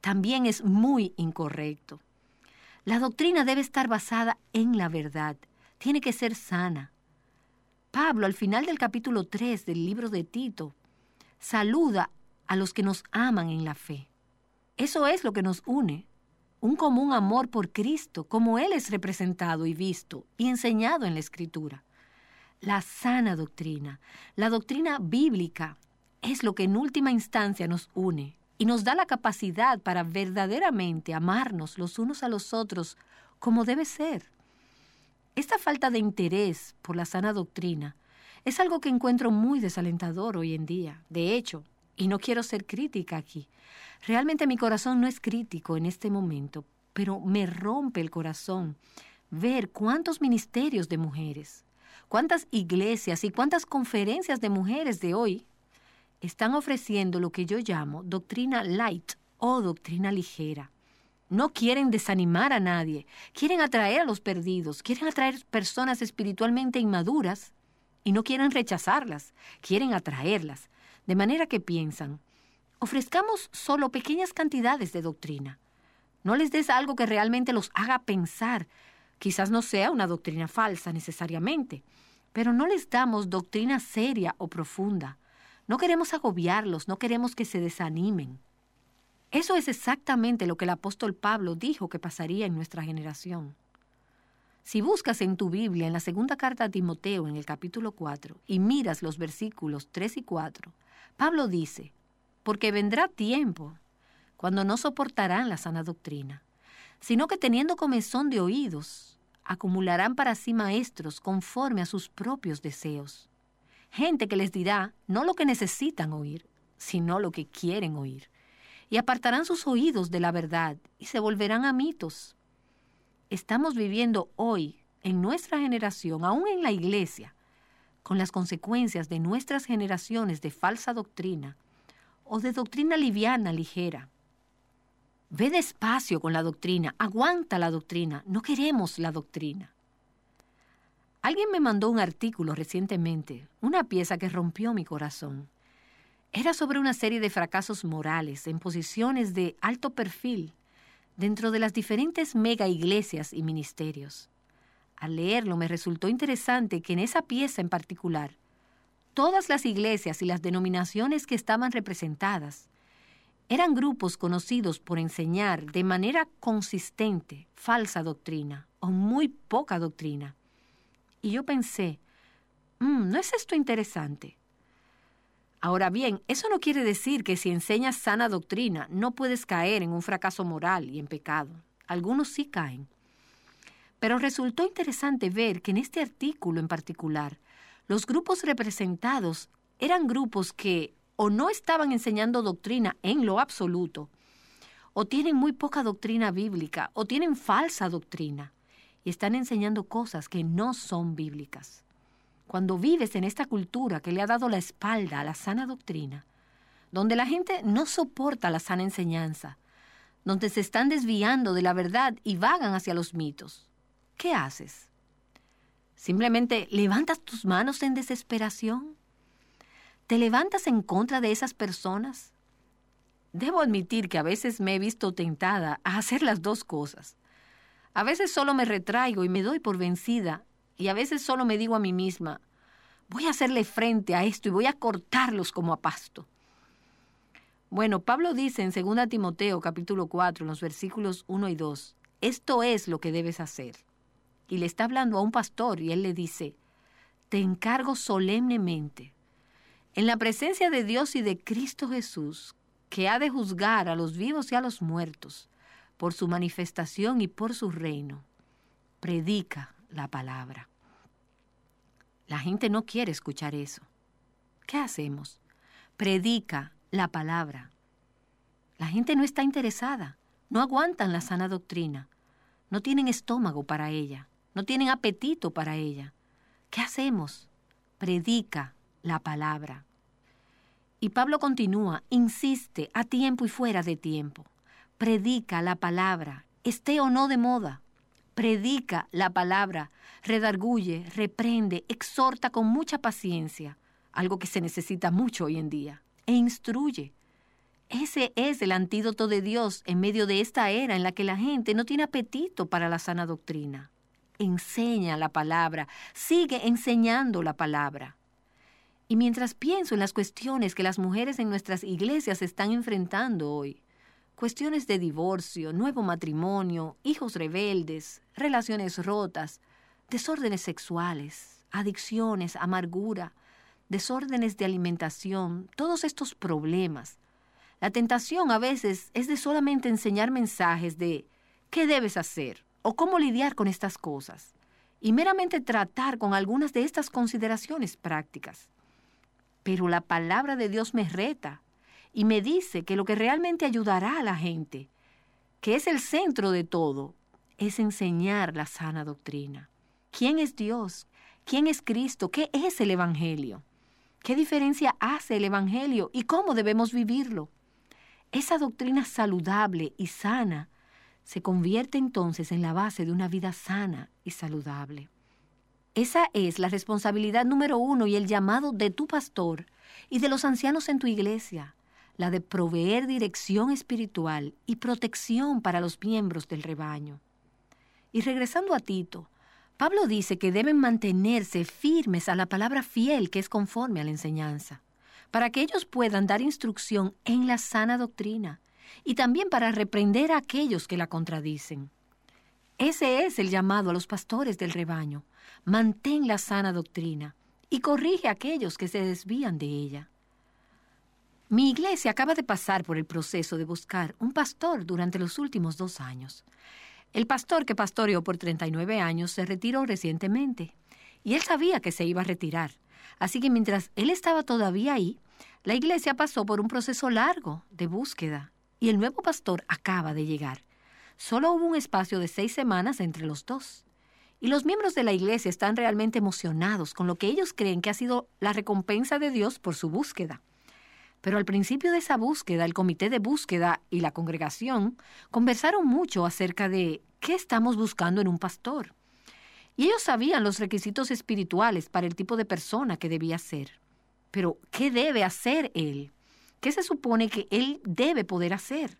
también es muy incorrecto. La doctrina debe estar basada en la verdad, tiene que ser sana. Pablo, al final del capítulo 3 del libro de Tito, saluda a los que nos aman en la fe. Eso es lo que nos une, un común amor por Cristo, como Él es representado y visto y enseñado en la Escritura. La sana doctrina, la doctrina bíblica, es lo que en última instancia nos une y nos da la capacidad para verdaderamente amarnos los unos a los otros como debe ser. Esta falta de interés por la sana doctrina es algo que encuentro muy desalentador hoy en día. De hecho, y no quiero ser crítica aquí. Realmente mi corazón no es crítico en este momento, pero me rompe el corazón ver cuántos ministerios de mujeres, cuántas iglesias y cuántas conferencias de mujeres de hoy están ofreciendo lo que yo llamo doctrina light o doctrina ligera. No quieren desanimar a nadie, quieren atraer a los perdidos, quieren atraer personas espiritualmente inmaduras y no quieren rechazarlas, quieren atraerlas. De manera que piensan, ofrezcamos solo pequeñas cantidades de doctrina. No les des algo que realmente los haga pensar. Quizás no sea una doctrina falsa necesariamente, pero no les damos doctrina seria o profunda. No queremos agobiarlos, no queremos que se desanimen. Eso es exactamente lo que el apóstol Pablo dijo que pasaría en nuestra generación. Si buscas en tu Biblia, en la segunda carta a Timoteo, en el capítulo 4, y miras los versículos 3 y 4, Pablo dice, porque vendrá tiempo cuando no soportarán la sana doctrina, sino que teniendo comezón de oídos, acumularán para sí maestros conforme a sus propios deseos. Gente que les dirá no lo que necesitan oír, sino lo que quieren oír. Y apartarán sus oídos de la verdad y se volverán a mitos. Estamos viviendo hoy, en nuestra generación, aún en la iglesia, con las consecuencias de nuestras generaciones de falsa doctrina o de doctrina liviana, ligera. Ve despacio con la doctrina, aguanta la doctrina, no queremos la doctrina. Alguien me mandó un artículo recientemente, una pieza que rompió mi corazón. Era sobre una serie de fracasos morales en posiciones de alto perfil dentro de las diferentes mega iglesias y ministerios. Al leerlo me resultó interesante que en esa pieza en particular, todas las iglesias y las denominaciones que estaban representadas eran grupos conocidos por enseñar de manera consistente falsa doctrina o muy poca doctrina. Y yo pensé, mm, ¿no es esto interesante? Ahora bien, eso no quiere decir que si enseñas sana doctrina no puedes caer en un fracaso moral y en pecado. Algunos sí caen. Pero resultó interesante ver que en este artículo en particular, los grupos representados eran grupos que o no estaban enseñando doctrina en lo absoluto, o tienen muy poca doctrina bíblica, o tienen falsa doctrina, y están enseñando cosas que no son bíblicas. Cuando vives en esta cultura que le ha dado la espalda a la sana doctrina, donde la gente no soporta la sana enseñanza, donde se están desviando de la verdad y vagan hacia los mitos, ¿qué haces? ¿Simplemente levantas tus manos en desesperación? ¿Te levantas en contra de esas personas? Debo admitir que a veces me he visto tentada a hacer las dos cosas. A veces solo me retraigo y me doy por vencida, y a veces solo me digo a mí misma, voy a hacerle frente a esto y voy a cortarlos como a pasto. Bueno, Pablo dice en 2 Timoteo capítulo 4, en los versículos 1 y 2, esto es lo que debes hacer y le está hablando a un pastor y él le dice, te encargo solemnemente, en la presencia de Dios y de Cristo Jesús, que ha de juzgar a los vivos y a los muertos, por su manifestación y por su reino, predica la palabra. La gente no quiere escuchar eso. ¿Qué hacemos? Predica la palabra. La gente no está interesada, no aguantan la sana doctrina no tienen estómago para ella, no tienen apetito para ella. ¿Qué hacemos? Predica la palabra. Y Pablo continúa, insiste a tiempo y fuera de tiempo. Predica la palabra, esté o no de moda. Predica la palabra, redarguye, reprende, exhorta con mucha paciencia, algo que se necesita mucho hoy en día, e instruye. Ese es el antídoto de Dios en medio de esta era en la que la gente no tiene apetito para la sana doctrina. Enseña la palabra, sigue enseñando la palabra. Y mientras pienso en las cuestiones que las mujeres en nuestras iglesias están enfrentando hoy, cuestiones de divorcio, nuevo matrimonio, hijos rebeldes, relaciones rotas, desórdenes sexuales, adicciones, amargura, desórdenes de alimentación, todos estos problemas. La tentación a veces es de solamente enseñar mensajes de qué debes hacer o cómo lidiar con estas cosas, y meramente tratar con algunas de estas consideraciones prácticas. Pero la palabra de Dios me reta y me dice que lo que realmente ayudará a la gente, que es el centro de todo, es enseñar la sana doctrina. ¿Quién es Dios? ¿Quién es Cristo? ¿Qué es el Evangelio? ¿Qué diferencia hace el Evangelio y cómo debemos vivirlo? Esa doctrina saludable y sana se convierte entonces en la base de una vida sana y saludable. Esa es la responsabilidad número uno y el llamado de tu pastor y de los ancianos en tu iglesia, la de proveer dirección espiritual y protección para los miembros del rebaño. Y regresando a Tito, Pablo dice que deben mantenerse firmes a la palabra fiel que es conforme a la enseñanza, para que ellos puedan dar instrucción en la sana doctrina y también para reprender a aquellos que la contradicen. Ese es el llamado a los pastores del rebaño. Mantén la sana doctrina y corrige a aquellos que se desvían de ella. Mi iglesia acaba de pasar por el proceso de buscar un pastor durante los últimos dos años. El pastor que pastoreó por 39 años se retiró recientemente y él sabía que se iba a retirar. Así que mientras él estaba todavía ahí, la iglesia pasó por un proceso largo de búsqueda y el nuevo pastor acaba de llegar. Solo hubo un espacio de seis semanas entre los dos. Y los miembros de la iglesia están realmente emocionados con lo que ellos creen que ha sido la recompensa de Dios por su búsqueda. Pero al principio de esa búsqueda, el comité de búsqueda y la congregación conversaron mucho acerca de qué estamos buscando en un pastor. Y ellos sabían los requisitos espirituales para el tipo de persona que debía ser. Pero, ¿qué debe hacer él? ¿Qué se supone que él debe poder hacer?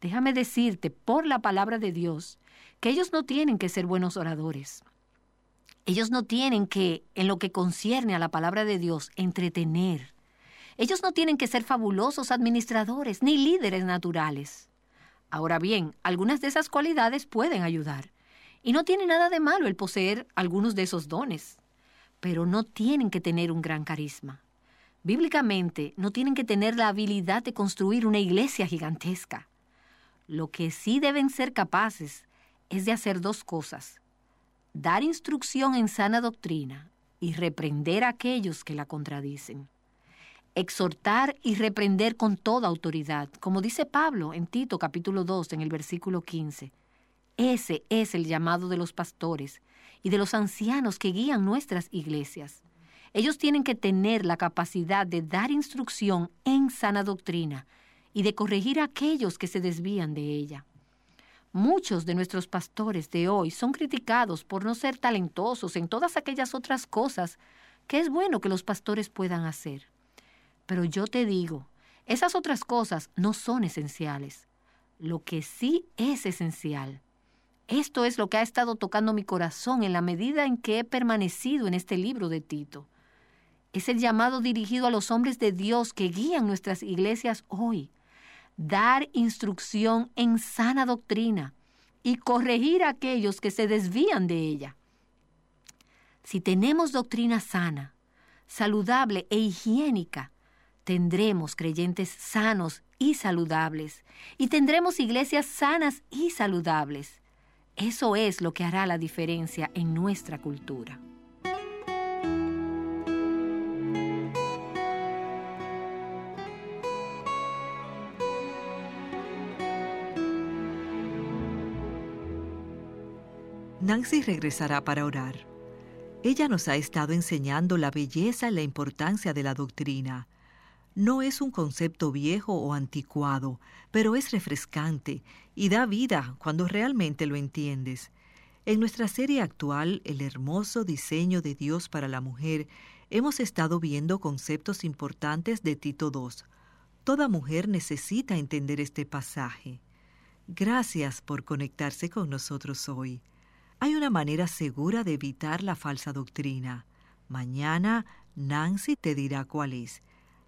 Déjame decirte, por la palabra de Dios, que ellos no tienen que ser buenos oradores. Ellos no tienen que, en lo que concierne a la palabra de Dios, entretener. Ellos no tienen que ser fabulosos administradores ni líderes naturales. Ahora bien, algunas de esas cualidades pueden ayudar. Y no tiene nada de malo el poseer algunos de esos dones. Pero no tienen que tener un gran carisma. Bíblicamente, no tienen que tener la habilidad de construir una iglesia gigantesca. Lo que sí deben ser capaces es de hacer dos cosas. Dar instrucción en sana doctrina y reprender a aquellos que la contradicen. Exhortar y reprender con toda autoridad, como dice Pablo en Tito capítulo 2 en el versículo 15. Ese es el llamado de los pastores y de los ancianos que guían nuestras iglesias. Ellos tienen que tener la capacidad de dar instrucción en sana doctrina y de corregir a aquellos que se desvían de ella. Muchos de nuestros pastores de hoy son criticados por no ser talentosos en todas aquellas otras cosas que es bueno que los pastores puedan hacer. Pero yo te digo, esas otras cosas no son esenciales. Lo que sí es esencial. Esto es lo que ha estado tocando mi corazón en la medida en que he permanecido en este libro de Tito. Es el llamado dirigido a los hombres de Dios que guían nuestras iglesias hoy dar instrucción en sana doctrina y corregir a aquellos que se desvían de ella. Si tenemos doctrina sana, saludable e higiénica, tendremos creyentes sanos y saludables, y tendremos iglesias sanas y saludables. Eso es lo que hará la diferencia en nuestra cultura. Nancy regresará para orar. Ella nos ha estado enseñando la belleza y la importancia de la doctrina. No es un concepto viejo o anticuado, pero es refrescante y da vida cuando realmente lo entiendes. En nuestra serie actual, El hermoso diseño de Dios para la mujer, hemos estado viendo conceptos importantes de Tito II. Toda mujer necesita entender este pasaje. Gracias por conectarse con nosotros hoy. Hay una manera segura de evitar la falsa doctrina. Mañana Nancy te dirá cuál es.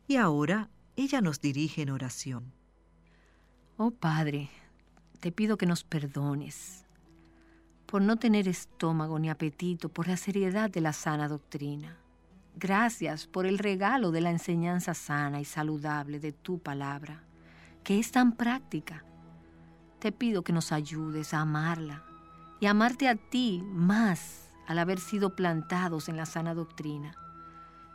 Y ahora ella nos dirige en oración. Oh Padre, te pido que nos perdones por no tener estómago ni apetito por la seriedad de la sana doctrina. Gracias por el regalo de la enseñanza sana y saludable de tu palabra, que es tan práctica. Te pido que nos ayudes a amarla y amarte a ti más al haber sido plantados en la sana doctrina,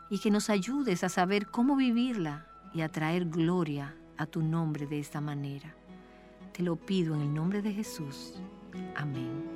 y que nos ayudes a saber cómo vivirla y a traer gloria a tu nombre de esta manera. Te lo pido en el nombre de Jesús. Amén.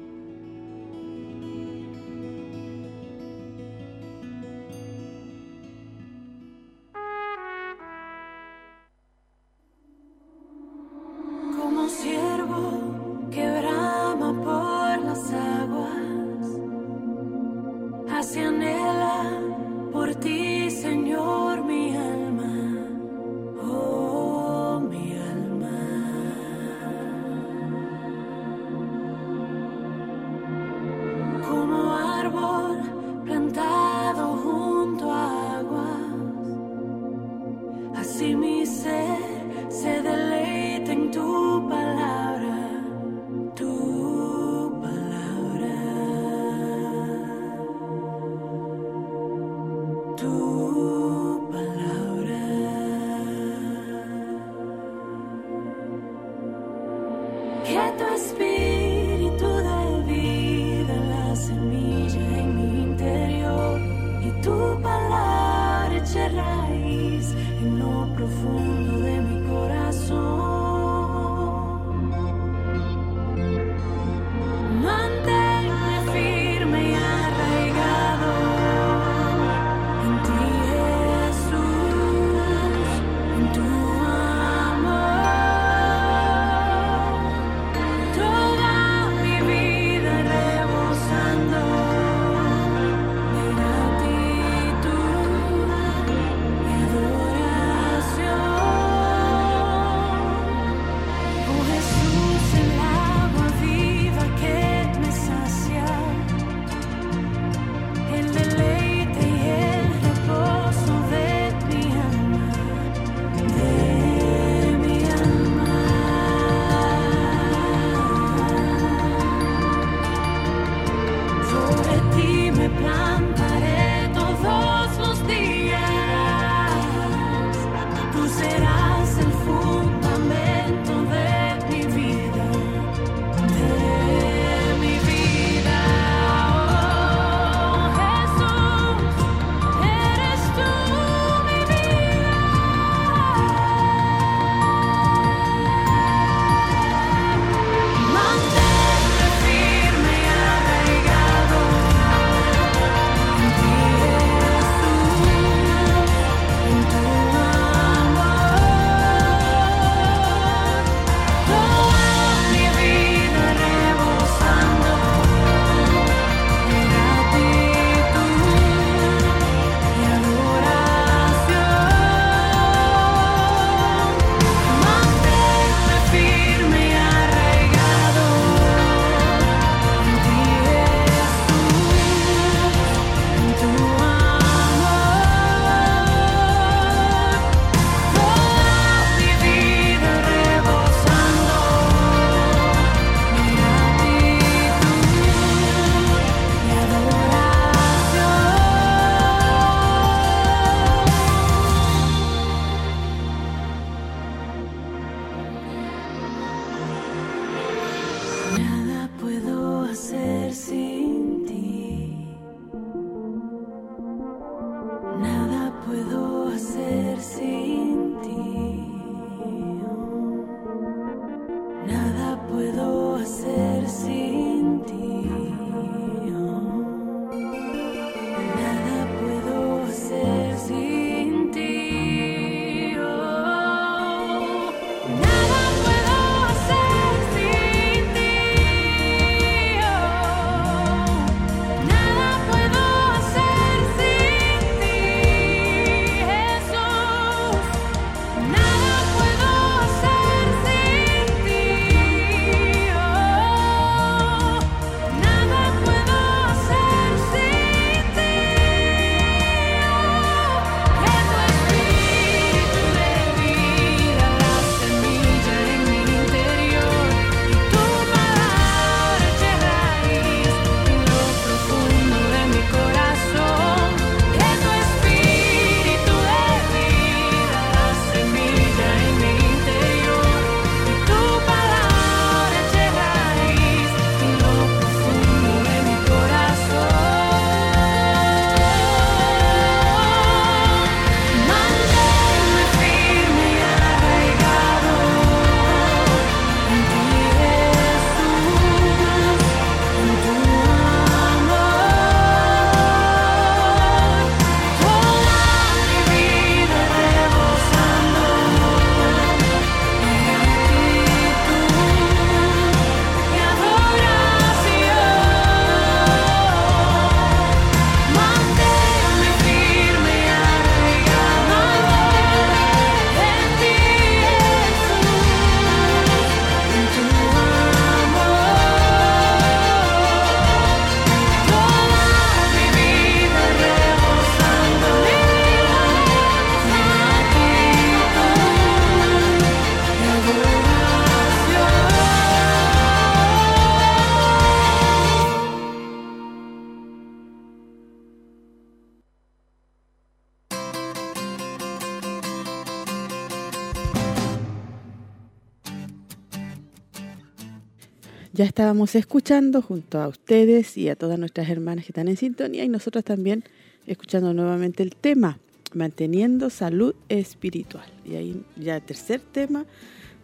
Ya estábamos escuchando junto a ustedes y a todas nuestras hermanas que están en sintonía y nosotros también escuchando nuevamente el tema, manteniendo salud espiritual. Y ahí ya tercer tema,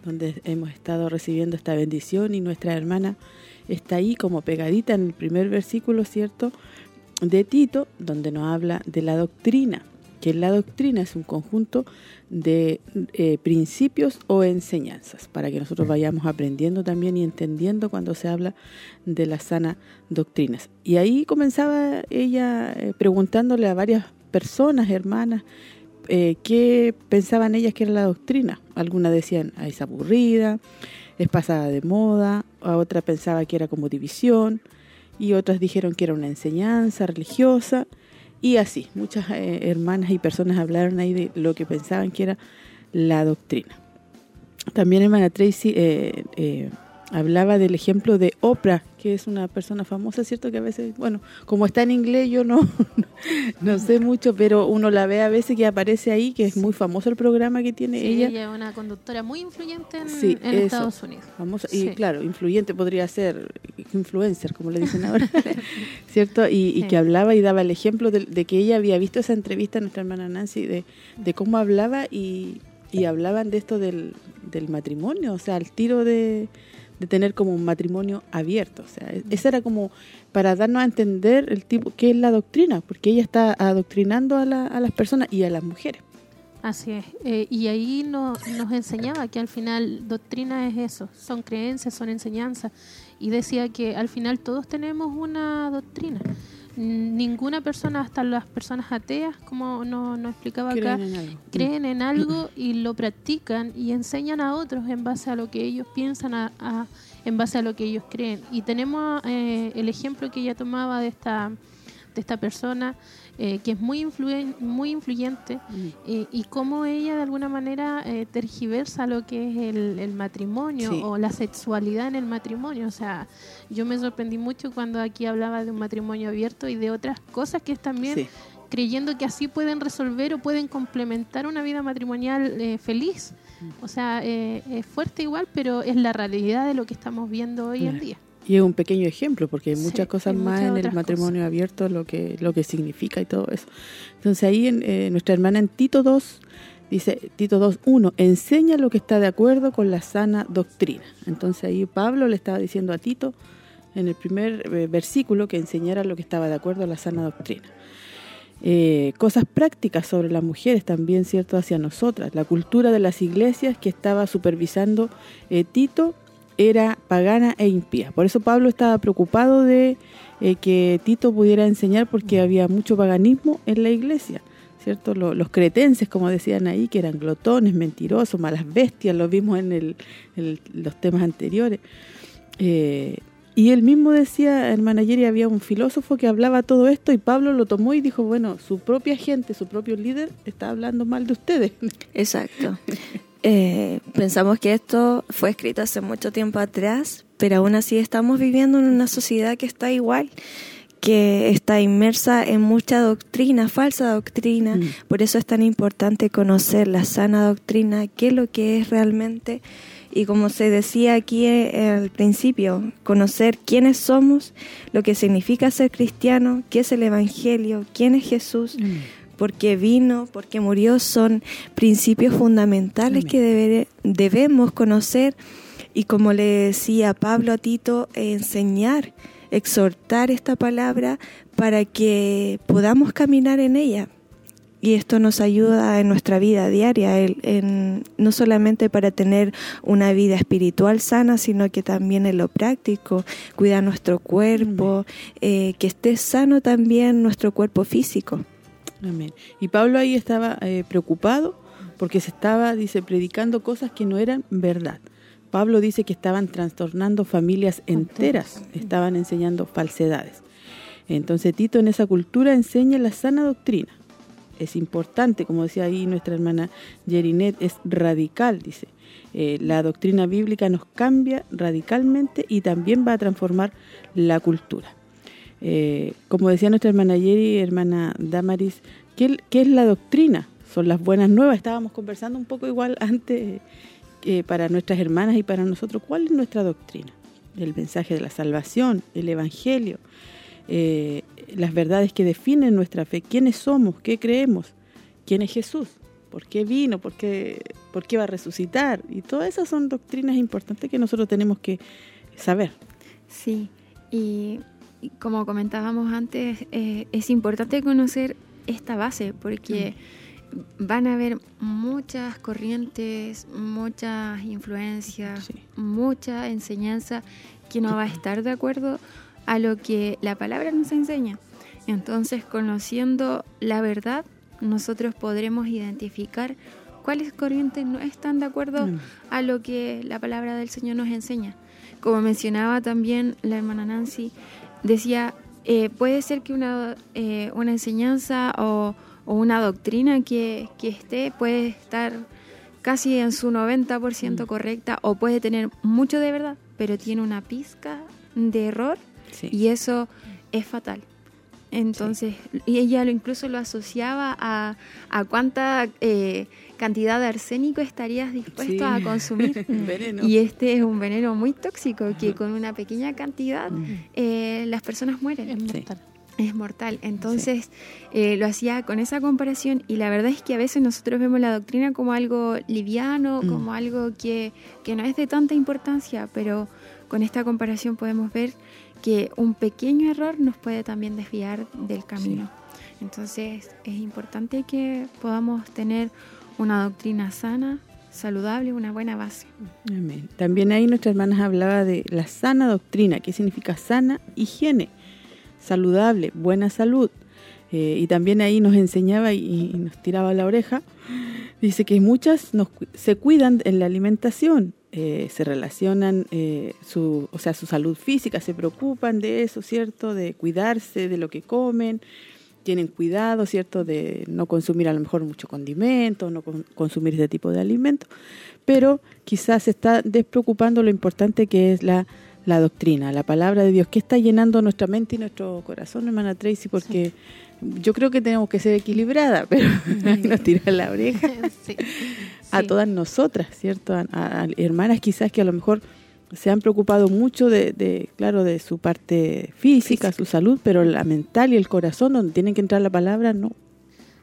donde hemos estado recibiendo esta bendición y nuestra hermana está ahí como pegadita en el primer versículo, ¿cierto? De Tito, donde nos habla de la doctrina, que la doctrina es un conjunto de eh, principios o enseñanzas, para que nosotros vayamos aprendiendo también y entendiendo cuando se habla de las sana doctrinas. Y ahí comenzaba ella eh, preguntándole a varias personas, hermanas, eh, qué pensaban ellas que era la doctrina. Algunas decían, ah, es aburrida, es pasada de moda, a otra pensaba que era como división, y otras dijeron que era una enseñanza religiosa, y así, muchas eh, hermanas y personas hablaron ahí de lo que pensaban que era la doctrina. También hermana Tracy eh, eh, hablaba del ejemplo de Oprah, que es una persona famosa, ¿cierto? Que a veces, bueno, como está en inglés yo no, [LAUGHS] no sé mucho, pero uno la ve a veces que aparece ahí, que es muy famoso el programa que tiene ella. Ella es una conductora muy influyente en, Estados Unidos. Famosa, y claro, influyente podría ser influencer, como le dicen ahora, [LAUGHS] ¿cierto? Y, que hablaba y daba el ejemplo de, que ella había visto esa entrevista a nuestra hermana Nancy, de, de cómo hablaba y, y hablaban de esto del, del matrimonio, o sea, el tiro de de tener como un matrimonio abierto. O sea, esa era como para darnos a entender el tipo qué es la doctrina, porque ella está adoctrinando a, a las personas y a las mujeres. Así es. Eh, y ahí nos enseñaba que al final doctrina es eso, son creencias, son enseñanzas. Y decía que al final todos tenemos una doctrina ninguna persona, hasta las personas ateas, como nos no explicaba acá, creen en algo [CLEARS THROAT] y lo practican y enseñan a otros en base a lo que ellos piensan, a, en base a lo que ellos creen. Y tenemos eh, el ejemplo que ella tomaba de esta, de esta persona eh, que es muy, muy influyente mm. eh, y cómo ella de alguna manera eh, tergiversa lo que es el, matrimonio o la sexualidad en el matrimonio. O sea, yo me sorprendí mucho cuando aquí hablaba de un matrimonio abierto y de otras cosas que es también creyendo que así pueden resolver o pueden complementar una vida matrimonial feliz. Mm. O sea, es fuerte igual, pero es la realidad de lo que estamos viendo hoy en día. Y es un pequeño ejemplo, porque hay muchas cosas más en el matrimonio abierto, lo que lo que significa y todo eso. Entonces ahí en, eh, nuestra hermana en Tito 2, dice Tito 2, 1, enseña lo que está de acuerdo con la sana doctrina. Entonces ahí Pablo le estaba diciendo a Tito en el primer eh, versículo que enseñara lo que estaba de acuerdo a la sana doctrina. Eh, cosas prácticas sobre las mujeres también, ¿cierto?, hacia nosotras. La cultura de las iglesias que estaba supervisando Tito era pagana e impía. Por eso Pablo estaba preocupado de eh, que Tito pudiera enseñar porque había mucho paganismo en la iglesia. ¿cierto? Los, cretenses, como decían ahí, que eran glotones, mentirosos, malas bestias, lo vimos en los temas anteriores. Eh, y él mismo decía, hermana Yeri, había un filósofo que hablaba todo esto y Pablo lo tomó y dijo, bueno, su propia gente, su propio líder está hablando mal de ustedes. Exacto. [LAUGHS] Eh, pensamos que esto fue escrito hace mucho tiempo atrás, pero aún así estamos viviendo en una sociedad que está igual que está inmersa en mucha doctrina, falsa doctrina, mm. por eso es tan importante conocer la sana doctrina, qué es lo que es realmente, y como se decía aquí al principio, conocer quiénes somos, lo que significa ser cristiano, qué es el Evangelio, quién es Jesús, mm porque vino, porque murió, son principios fundamentales que debemos conocer y como le decía Pablo a Tito, enseñar, exhortar esta palabra para que podamos caminar en ella. Y esto nos ayuda en nuestra vida diaria, en, no solamente para tener una vida espiritual sana, sino que también en lo práctico, cuidar nuestro cuerpo, eh, que esté sano también nuestro cuerpo físico. Amén. Y Pablo ahí estaba eh, preocupado porque se estaba, dice, predicando cosas que no eran verdad. Pablo dice que estaban trastornando familias enteras, estaban enseñando falsedades. Entonces Tito en esa cultura enseña la sana doctrina. Es importante, como decía ahí nuestra hermana Jerinet, es radical, dice. Eh, la doctrina bíblica nos cambia radicalmente y también va a transformar la cultura. Eh, como decía nuestra hermana Yeri, hermana Damaris, ¿qué, es la doctrina? Son las buenas nuevas. Estábamos conversando un poco igual antes eh, para nuestras hermanas y para nosotros. ¿Cuál es nuestra doctrina? el mensaje de la salvación, el Evangelio, eh, las verdades que definen nuestra fe, quiénes somos, qué creemos, quién es Jesús, por qué vino, por qué, por qué va a resucitar. Y todas esas son doctrinas importantes que nosotros tenemos que saber. Sí, y, y como comentábamos antes, eh, es importante conocer esta base porque van a haber muchas corrientes, muchas influencias, mucha enseñanza que no va a estar de acuerdo a lo que la palabra nos enseña. Entonces, conociendo la verdad, nosotros podremos identificar cuáles corrientes no están de acuerdo Mm. a lo que la palabra del Señor nos enseña. Como mencionaba también la hermana Nancy, decía, eh, puede ser que una, eh, una enseñanza o, o una doctrina que, que esté puede estar casi en su 90% correcta o puede tener mucho de verdad, pero tiene una pizca de error y eso es fatal. Entonces, y ella lo incluso lo asociaba a, a cuánta eh, cantidad de arsénico estarías dispuesto Sí. a consumir. [LAUGHS] Veneno. Y este es un veneno muy tóxico que con una pequeña cantidad eh, las personas mueren. Es mortal. Es mortal. Entonces, eh, lo hacía con esa comparación y la verdad es que a veces nosotros vemos la doctrina como algo liviano, Mm. como algo que, que no es de tanta importancia, pero con esta comparación podemos ver que un pequeño error nos puede también desviar del camino. Entonces, es importante que podamos tener una doctrina sana, saludable, una buena base. También ahí nuestra hermana hablaba de la sana doctrina, que significa sana higiene, saludable, buena salud. Eh, y también ahí nos enseñaba y, nos tiraba la oreja. Dice que muchas nos se cuidan en la alimentación, eh, se relacionan, eh, su, o sea, su salud física, se preocupan de eso, ¿cierto? De cuidarse de lo que comen, tienen cuidado, ¿cierto? De no consumir a lo mejor mucho condimento, no con- consumir ese tipo de alimentos, pero quizás se está despreocupando lo importante que es la, la doctrina, la palabra de Dios, que está llenando nuestra mente y nuestro corazón, hermana Tracy, porque yo creo que tenemos que ser equilibrada, [LAUGHS] pero ahí nos tira la oreja [LAUGHS] a todas nosotras, ¿cierto? A hermanas quizás que a lo mejor se han preocupado mucho de, de, claro, de su parte física, su salud, pero la mental y el corazón, donde tienen que entrar la palabra, no.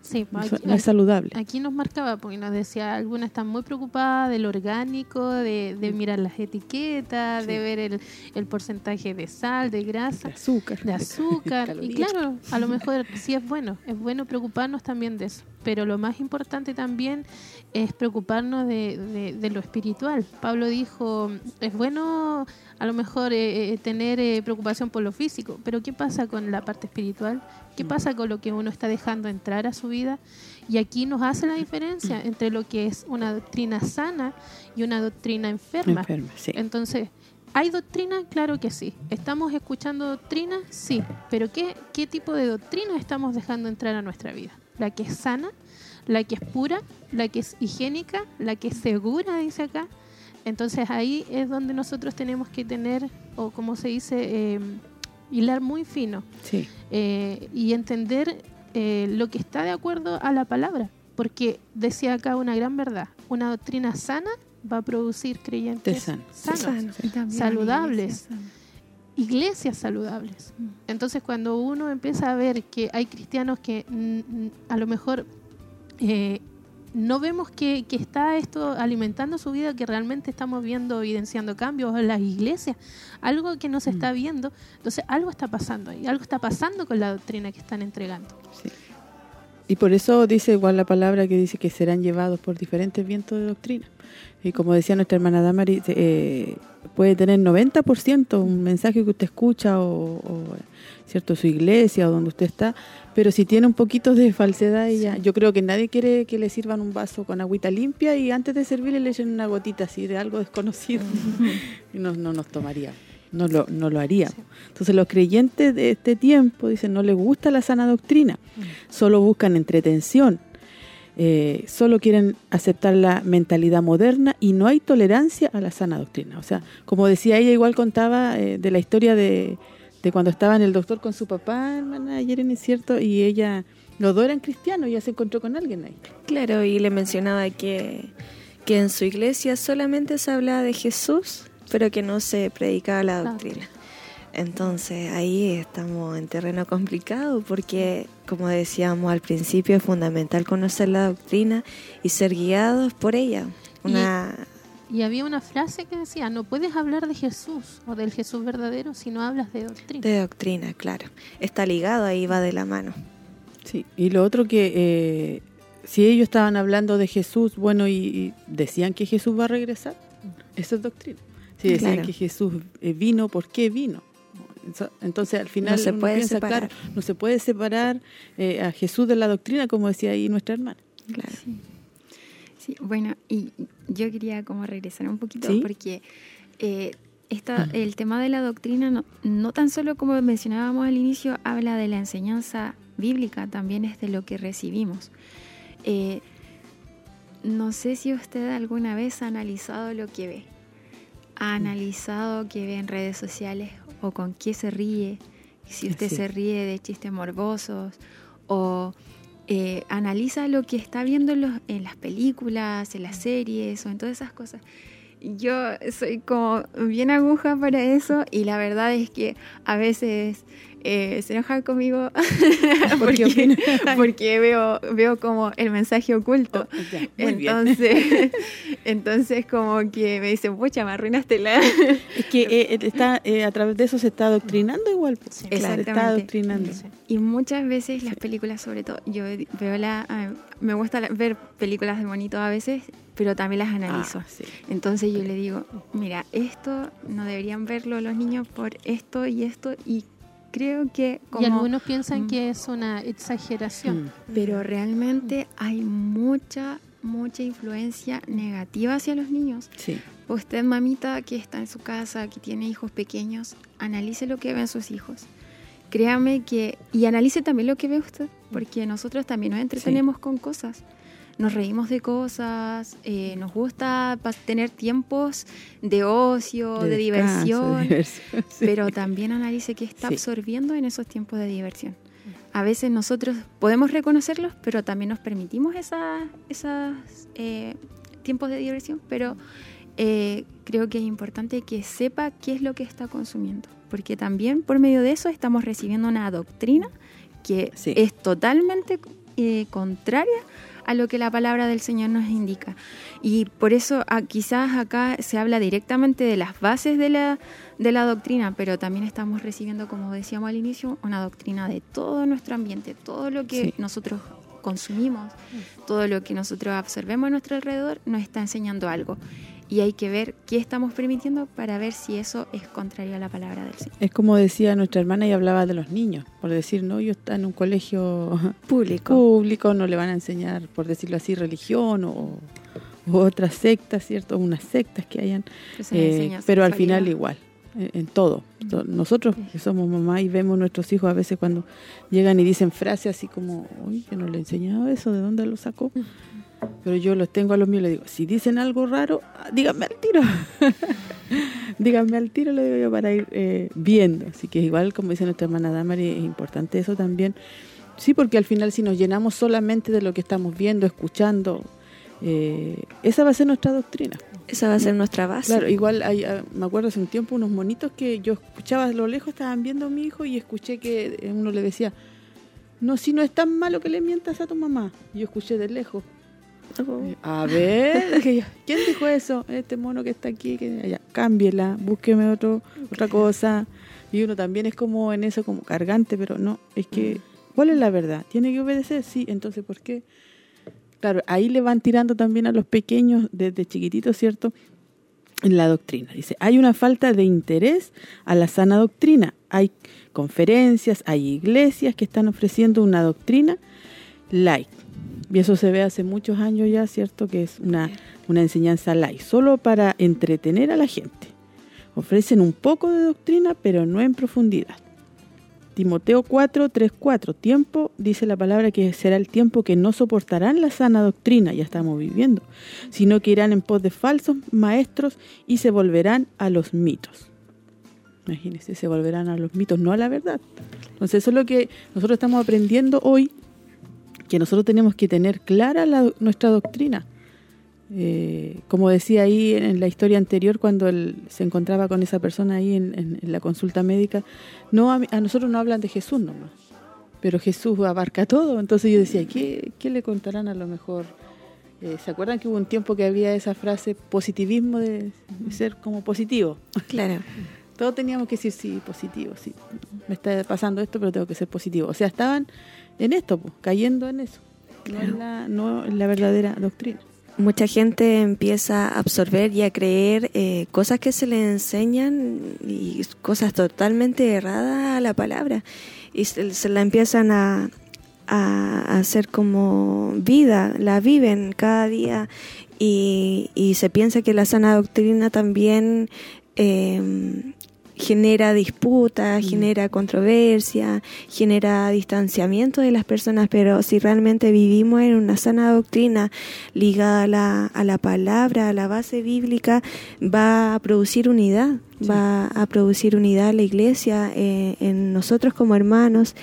Sí, [LAUGHS] aquí- no es saludable. Aquí nos marcaba, porque nos decía, algunas están muy preocupadas del orgánico, de, de mirar las etiquetas, de ver el, el porcentaje de sal, de grasa, de azúcar, de [LAUGHS] azúcar. y claro, a lo mejor sí es bueno, es bueno preocuparnos también de eso. Pero lo más importante también es preocuparnos de lo espiritual. Pablo dijo, es bueno a lo mejor eh, eh, tener eh, preocupación por lo físico, pero ¿qué pasa con la parte espiritual? ¿Qué pasa con lo que uno está dejando entrar a su vida? Y aquí nos hace la diferencia entre lo que es una doctrina sana y una doctrina enferma. Enferma, sí. Entonces, ¿hay doctrina? Claro que sí. ¿Estamos escuchando doctrina? Sí. Pero ¿qué, qué tipo de doctrina estamos dejando entrar a nuestra vida? ¿La que es sana? ¿La que es pura? ¿La que es higiénica? ¿La que es segura? Dice acá. Entonces ahí es donde nosotros tenemos que tener, o como se dice, eh, hilar muy fino Sí. eh, y entender eh, lo que está de acuerdo a la palabra. Porque decía acá una gran verdad, una doctrina sana va a producir creyentes Sano. sanos, Sano. Saludables, iglesia sana. iglesias saludables. Entonces cuando uno empieza a ver que hay cristianos que mm, mm, a lo mejor eh, no vemos que, que está esto alimentando su vida, que realmente estamos viendo, evidenciando cambios en las iglesias, algo que no se está viendo, entonces algo está pasando ahí, algo está pasando con la doctrina que están entregando. Y por eso dice igual la palabra que dice que serán llevados por diferentes vientos de doctrina. Y como decía nuestra hermana Damari, eh, puede tener 90% un mensaje que usted escucha o, o, cierto su iglesia o donde usted está, pero si tiene un poquito de falsedad ella, yo creo que nadie quiere que le sirvan un vaso con agüita limpia y antes de servirle le echen una gotita así de algo desconocido. [LAUGHS] no, no nos tomaría, no lo, no lo haría. Entonces los creyentes de este tiempo dicen no les gusta la sana doctrina, solo buscan entretención, eh, solo quieren aceptar la mentalidad moderna y no hay tolerancia a la sana doctrina. O sea, como decía ella, igual contaba eh, de la historia de, de cuando estaba en el doctor con su papá, hermana Yeren, es cierto, y ella, los dos eran cristianos ella se encontró con alguien ahí. Claro, y le mencionaba que, que en su iglesia solamente se hablaba de Jesús pero que no se predicaba la doctrina. Entonces ahí estamos en terreno complicado porque, como decíamos al principio, es fundamental conocer la doctrina y ser guiados por ella. Una... Y, había una frase que decía, no puedes hablar de Jesús o del Jesús verdadero si no hablas de doctrina. De doctrina, claro. Está ligado, ahí va de la mano. Sí, y lo otro que eh, si ellos estaban hablando de Jesús, bueno, y, decían que Jesús va a regresar, eso es doctrina. Si decían que Jesús eh, vino, ¿por qué vino? Entonces al final no se puede separar. no se puede separar eh, a Jesús de la doctrina, como decía ahí nuestra hermana. Claro. Sí. Bueno, y yo quería como regresar un poquito porque eh, el tema de la doctrina no, no tan solo como mencionábamos al inicio habla de la enseñanza bíblica, también es de lo que recibimos. Eh, no sé si usted alguna vez ha analizado lo que ve, ha analizado que ve en redes sociales o con qué se ríe, si usted se ríe de chistes morbosos o eh, analiza lo que está viendo en, las películas, en las series o en todas esas cosas. Yo soy como bien aguja para eso y la verdad es que a veces eh, se enojan conmigo [LAUGHS] porque, porque, veo, veo como el mensaje oculto. Oh, entonces, [LAUGHS] entonces como que me dicen, pucha, me arruinaste la... es que eh, está, eh, a través de eso se está adoctrinando igual. Pues. Exactamente. está adoctrinando. Y muchas veces las películas, sobre todo, yo veo la... me gusta ver películas de bonito a veces, pero también las analizo. Ah, entonces yo le digo, mira, esto no deberían verlo los niños por esto y esto y creo que y algunos piensan mm. que es una exageración. Mm. Pero realmente hay mucha, mucha influencia negativa hacia los niños. Sí. Usted, mamita, que está en su casa, que tiene hijos pequeños, analice lo que ven sus hijos. Créame que... Y analice también lo que ve usted, porque nosotros también nos entretenemos con cosas nos reímos de cosas, eh, nos gusta tener tiempos de ocio, de, diversión, [LAUGHS] pero también analice qué está absorbiendo en esos tiempos de diversión. A veces nosotros podemos reconocerlos, pero también nos permitimos esos eh, tiempos de diversión, pero eh, creo que es importante que sepa qué es lo que está consumiendo, porque también por medio de eso estamos recibiendo una doctrina que es totalmente contraria a lo que la palabra del Señor nos indica. Y por eso ah, quizás acá se habla directamente de las bases de la, de la doctrina, pero también estamos recibiendo, como decíamos al inicio, una doctrina de todo nuestro ambiente, todo lo que nosotros consumimos, todo lo que nosotros absorbemos a nuestro alrededor, nos está enseñando algo y hay que ver qué estamos permitiendo para ver si eso es contrario a la palabra del Señor. Es como decía nuestra hermana y hablaba de los niños, por decir, no, yo está en un colegio [LAUGHS] público, público no le van a enseñar, por decirlo así, religión o, otras sectas, ¿cierto? Unas sectas que hayan, eh, pero al final igual. En, todo. Nosotros que somos mamá y vemos nuestros hijos a veces cuando llegan y dicen frases así como, uy, yo no le he enseñado eso, ¿de dónde lo sacó? Pero yo los tengo a los míos y les digo, si dicen algo raro, díganme al tiro. [LAUGHS] díganme al tiro, le digo yo, para ir eh, viendo. Así que igual, como dice nuestra hermana Damari, es importante eso también. Sí, porque al final si nos llenamos solamente de lo que estamos viendo, escuchando, eh, esa va a ser nuestra doctrina. Esa va a ser nuestra base. Claro, igual hay, ah, me acuerdo hace un tiempo unos monitos que yo escuchaba a lo lejos, estaban viendo a mi hijo y escuché que uno le decía, no, si no es tan malo que le mientas a tu mamá. Yo escuché de lejos, a ver, [LAUGHS] ¿quién dijo eso? Este mono que está aquí, que ya, cámbiela, búsqueme otro, otra cosa. Y uno también es como en eso, como cargante, pero no, es que, mm. ¿cuál es la verdad? ¿Tiene que obedecer? Sí, entonces, ¿por qué? Claro, ahí le van tirando también a los pequeños desde chiquititos, ¿cierto? En la doctrina. Dice, hay una falta de interés a la sana doctrina. Hay conferencias, hay iglesias que están ofreciendo una doctrina light y eso se ve hace muchos años ya, ¿cierto? Que es una, una enseñanza light, solo para entretener a la gente. Ofrecen un poco de doctrina, pero no en profundidad. Timoteo 4, 3, 4. Tiempo, dice la palabra, que será el tiempo que no soportarán la sana doctrina, ya estamos viviendo, sino que irán en pos de falsos maestros y se volverán a los mitos. Imagínense, se volverán a los mitos, no a la verdad. Entonces eso es lo que nosotros estamos aprendiendo hoy que nosotros tenemos que tener clara nuestra doctrina. Eh, como decía ahí en la historia anterior, cuando él se encontraba con esa persona ahí en, la consulta médica, no a, nosotros no hablan de Jesús nomás, pero Jesús abarca todo. Entonces yo decía, ¿qué, qué le contarán a lo mejor? Eh, ¿Se acuerdan que hubo un tiempo que había esa frase positivismo de, ser como positivo? Claro. Todos teníamos que decir sí, positivo, sí. Me está pasando esto, pero tengo que ser positivo. O sea, estaban en esto, pues, cayendo en eso. No, en la, verdadera doctrina mucha gente empieza a absorber y a creer eh, cosas que se le enseñan y cosas totalmente erradas a la palabra y se, la empiezan a, hacer como vida, la viven cada día y, y se piensa que la sana doctrina también eh, genera disputa, mm. genera controversia, genera distanciamiento de las personas, pero si realmente vivimos en una sana doctrina ligada a la, a la palabra, a la base bíblica, va a producir unidad va a producir unidad la iglesia eh, en nosotros como hermanos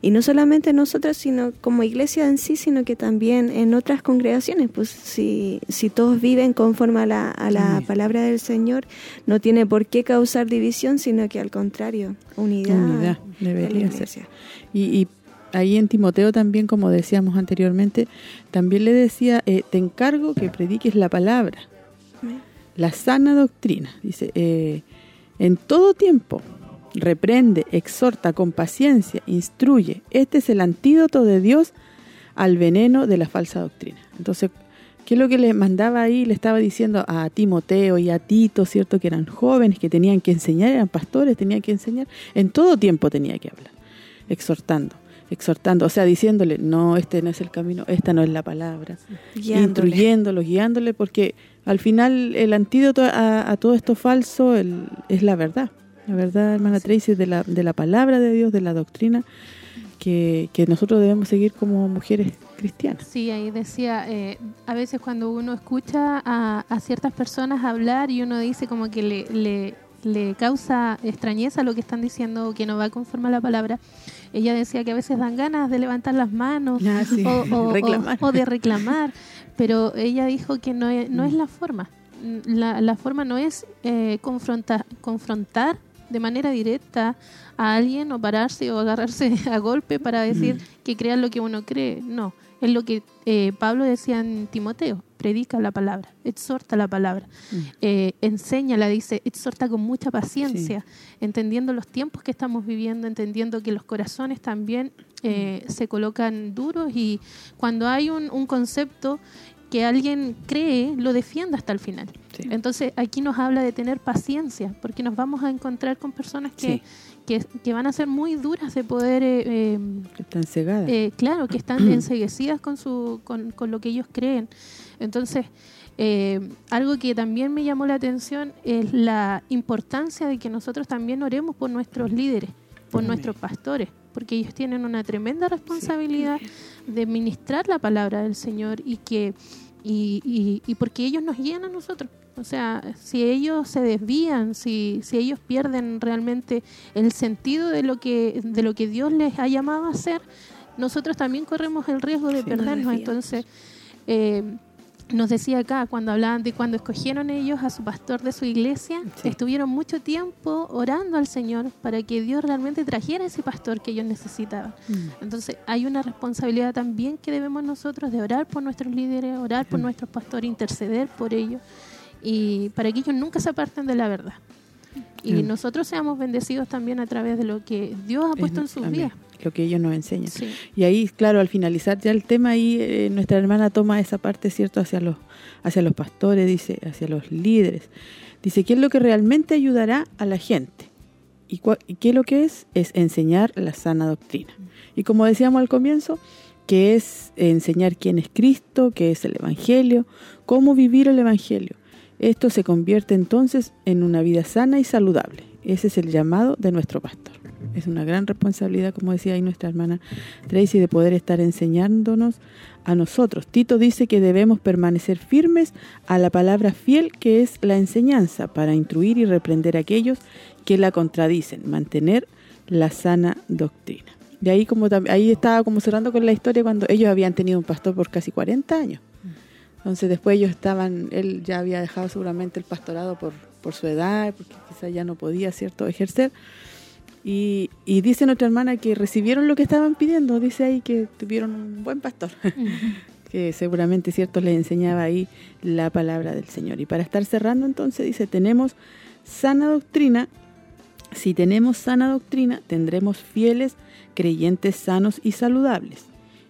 y no solamente nosotros sino como iglesia en sí sino que también en otras congregaciones. Pues si, si todos viven conforme a la, a la palabra del Señor no tiene por qué causar división sino que al contrario unidad, unidad debería ser. y, y ahí en Timoteo también, como decíamos anteriormente, también le decía, eh, te encargo que prediques la palabra, la sana doctrina. Dice, eh, en todo tiempo, reprende, exhorta con paciencia, instruye. Este es el antídoto de Dios al veneno de la falsa doctrina. Entonces, ¿qué es lo que le mandaba ahí? Le estaba diciendo a Timoteo y a Tito, ¿cierto? Que eran jóvenes, que tenían que enseñar, eran pastores, tenían que enseñar. En todo tiempo tenía que hablar, exhortando exhortando, o sea, diciéndole, no, este no es el camino, esta no es la palabra, instruyéndolo, guiándole, porque al final el antídoto a, todo esto falso es la verdad. La verdad, hermana Tracy, de la, de la palabra de Dios, de la doctrina, que, nosotros debemos seguir como mujeres cristianas. Sí, ahí decía, eh, a veces cuando uno escucha a, a, ciertas personas hablar y uno dice como que le, le, le causa extrañeza lo que están diciendo, que no va conforme a la palabra, ella decía que a veces dan ganas de levantar las manos ah, o, de reclamar, pero ella dijo que no es, no es la forma. La, la forma no es eh, confrontar, confrontar de manera directa a alguien o pararse o agarrarse [LAUGHS] a golpe para decir mm. que crean lo que uno cree. No, es lo que eh, Pablo decía en Timoteo, predica la palabra, exhorta la palabra, mm. eh, enséñala, dice, exhorta con mucha paciencia, entendiendo los tiempos que estamos viviendo, entendiendo que los corazones también eh, mm. se colocan duros y cuando hay un, concepto que alguien cree, lo defienda hasta el final. Entonces aquí nos habla de tener paciencia, porque nos vamos a encontrar con personas que que, van a ser muy duras de poder... Eh, em, están cegadas. Eh, claro, que están [CLEARS THROAT] enseguecidas con, su, con, lo que ellos creen. Entonces, eh, algo que también me llamó la atención es la importancia de que nosotros también oremos por nuestros líderes, por nuestros pastores, porque ellos tienen una tremenda responsabilidad de ministrar la palabra del Señor y que y, y, y porque ellos nos guían a nosotros. O sea, si ellos se desvían, si, si ellos pierden realmente el sentido de lo que de lo que Dios les ha llamado a hacer, nosotros también corremos el riesgo de perdernos. Entonces, eh, nos decía acá, cuando hablaban de cuando escogieron ellos a su pastor de su iglesia, estuvieron mucho tiempo orando al Señor para que Dios realmente trajera ese pastor que ellos necesitaban. Mm. Entonces, hay una responsabilidad también que debemos nosotros de orar por nuestros líderes, orar por nuestros pastores, interceder por ellos y para que ellos nunca se aparten de la verdad. Y mm. nosotros seamos bendecidos también a través de lo que Dios ha puesto en sus vidas. Lo que ellos nos enseñan. Y ahí, claro, al finalizar ya el tema, ahí eh, nuestra hermana toma esa parte, ¿cierto?, hacia los, hacia los pastores, dice, hacia los líderes. Dice, ¿qué es lo que realmente ayudará a la gente? ¿Y, y qué es lo que es? Es enseñar la sana doctrina. Y como decíamos al comienzo, que es enseñar quién es Cristo, qué es el Evangelio, cómo vivir el Evangelio esto se convierte entonces en una vida sana y saludable. Ese es el llamado de nuestro pastor. Es una gran responsabilidad, como decía ahí nuestra hermana Tracy, de poder estar enseñándonos a nosotros. Tito dice que debemos permanecer firmes a la palabra fiel que es la enseñanza para instruir y reprender a aquellos que la contradicen, mantener la sana doctrina. De ahí como ahí estaba como cerrando con la historia cuando ellos habían tenido un pastor por casi 40 años. Entonces después ellos estaban, él ya había dejado seguramente el pastorado por, por su edad, porque quizás ya no podía, ¿cierto?, ejercer. Y, y dice nuestra hermana que recibieron lo que estaban pidiendo, dice ahí que tuvieron un buen pastor, [LAUGHS] que seguramente, ¿cierto?, le enseñaba ahí la palabra del Señor. Y para estar cerrando entonces dice, tenemos sana doctrina, si tenemos sana doctrina, tendremos fieles creyentes sanos y saludables.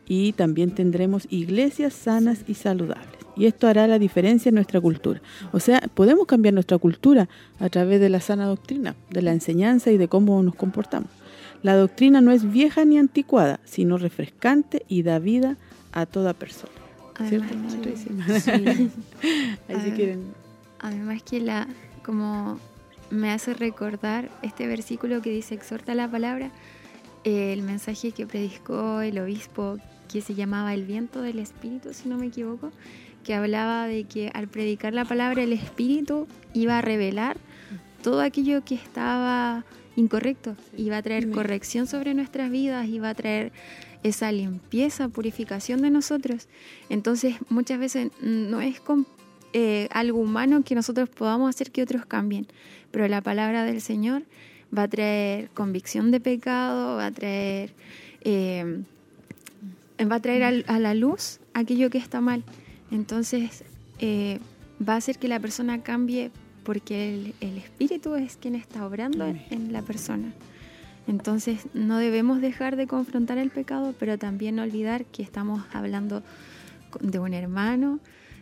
Y también tendremos iglesias sanas y saludables. Y esto hará la diferencia en nuestra cultura. O sea, podemos cambiar nuestra cultura a través de la sana doctrina, de la enseñanza y de cómo nos comportamos. La doctrina no es vieja ni anticuada, sino refrescante y da vida a toda persona. ¿Cierto? Además, sí. [LAUGHS] Ahí si quieren. Además que la como me hace recordar este versículo que dice exhorta la palabra, eh, el mensaje que predicó el obispo que se llamaba El viento del Espíritu, si no me equivoco, que hablaba de que al predicar la palabra el Espíritu iba a revelar todo aquello que estaba incorrecto, iba a traer corrección sobre nuestras vidas, iba a traer esa limpieza, purificación de nosotros. Entonces muchas veces no es con, eh, algo humano que nosotros podamos hacer que otros cambien, pero la palabra del Señor va a traer convicción de pecado, va a traer, eh, va a, traer a la luz aquello que está mal. Entonces eh, va a hacer que la persona cambie porque el, Espíritu es quien está obrando en, la persona. Entonces no debemos dejar de confrontar el pecado, pero también no olvidar que estamos hablando de un hermano,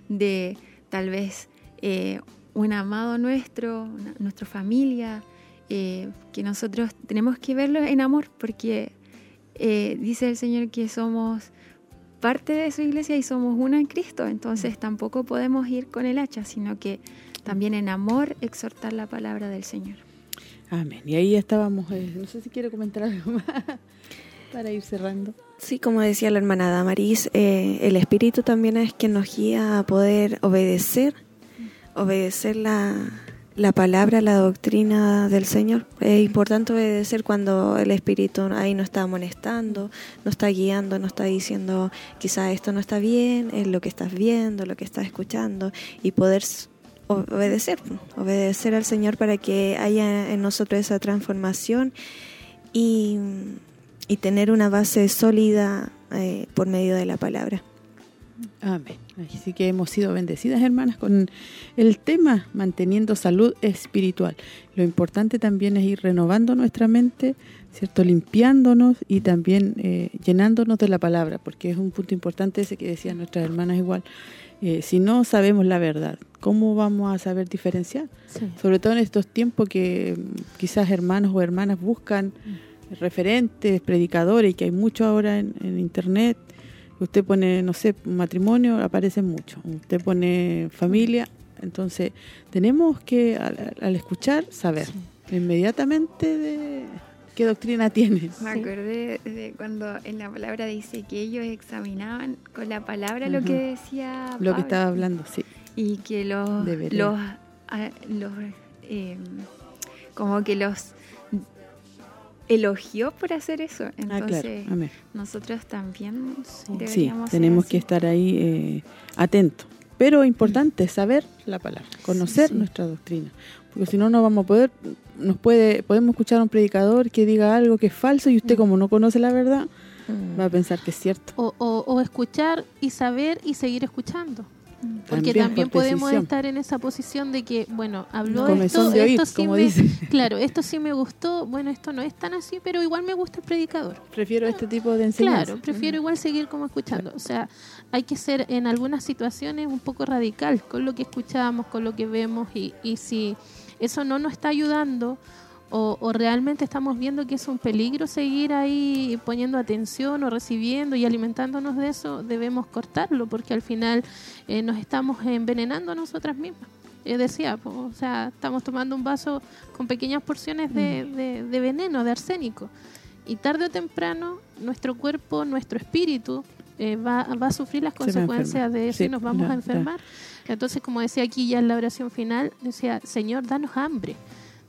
de tal vez eh, un amado nuestro, nuestra familia, eh, que nosotros tenemos que verlo en amor, porque dice el Señor que somos parte de su iglesia y somos uno en Cristo, entonces tampoco podemos ir con el hacha, sino que también en amor exhortar la palabra del Señor. Amén. Y ahí estábamos, eh, no sé si quiere comentar algo más [LAUGHS] para ir cerrando. Sí, como decía la hermana Damaris, eh, el Espíritu también es quien nos guía a poder obedecer, obedecer la, la palabra, la doctrina del Señor. Es importante obedecer cuando el Espíritu ahí nos está amonestando, nos está guiando, nos está diciendo quizá esto no está bien, es lo que estás viendo, lo que estás escuchando y poder obedecer, obedecer al Señor para que haya en nosotros esa transformación y, y tener una base sólida eh, por medio de la palabra. Amén. Así que hemos sido bendecidas, hermanas, con el tema manteniendo salud espiritual. Lo importante también es ir renovando nuestra mente, cierto, limpiándonos y también eh, llenándonos de la palabra, porque es un punto importante ese que decían nuestras hermanas igual. Eh, si no sabemos la verdad, ¿cómo vamos a saber diferenciar? Sobre todo en estos tiempos que mm, quizás hermanos o hermanas buscan mm. referentes, predicadores, y que hay mucho ahora en, en internet, Usted pone, no sé, matrimonio, aparece mucho. Usted pone familia, entonces tenemos que, al, escuchar, saber inmediatamente de qué doctrina tiene. Me acordé de cuando en la palabra dice que ellos examinaban con la palabra lo que decía Lo que estaba hablando, sí. Y que los, los, ah, los eh, como que los elogió por hacer eso. Ah, Entonces, nosotros también deberíamos Sí, tenemos que estar ahí eh, atentos. Pero importante saber la palabra, conocer nuestra doctrina. Porque si no, no vamos a poder, nos puede podemos escuchar a un predicador que diga algo que es falso y usted mm. como no conoce la verdad, mm. va a pensar que es cierto. O, o escuchar y saber y seguir escuchando. Porque también, podemos estar en esa posición de que, bueno, habló esto, esto sí me, [LAUGHS] claro, esto sí me gustó, bueno, esto no es tan así, pero igual me gusta el predicador. Prefiero este tipo de enseñanza. Claro, prefiero igual seguir como escuchando. O sea, hay que ser en algunas situaciones un poco radical con lo que escuchamos, con lo que vemos y, y si eso no nos está ayudando o, realmente estamos viendo que es un peligro seguir ahí poniendo atención o recibiendo y alimentándonos de eso, debemos cortarlo porque al final eh, nos estamos envenenando a nosotras mismas. Yo decía, o sea, estamos tomando un vaso con pequeñas porciones de, mm. veneno, de arsénico. Y tarde o temprano nuestro cuerpo, nuestro espíritu eh, va, a sufrir las consecuencias de eso y nos vamos a enfermar. Entonces, como decía aquí ya en la oración final, decía, Señor, danos hambre.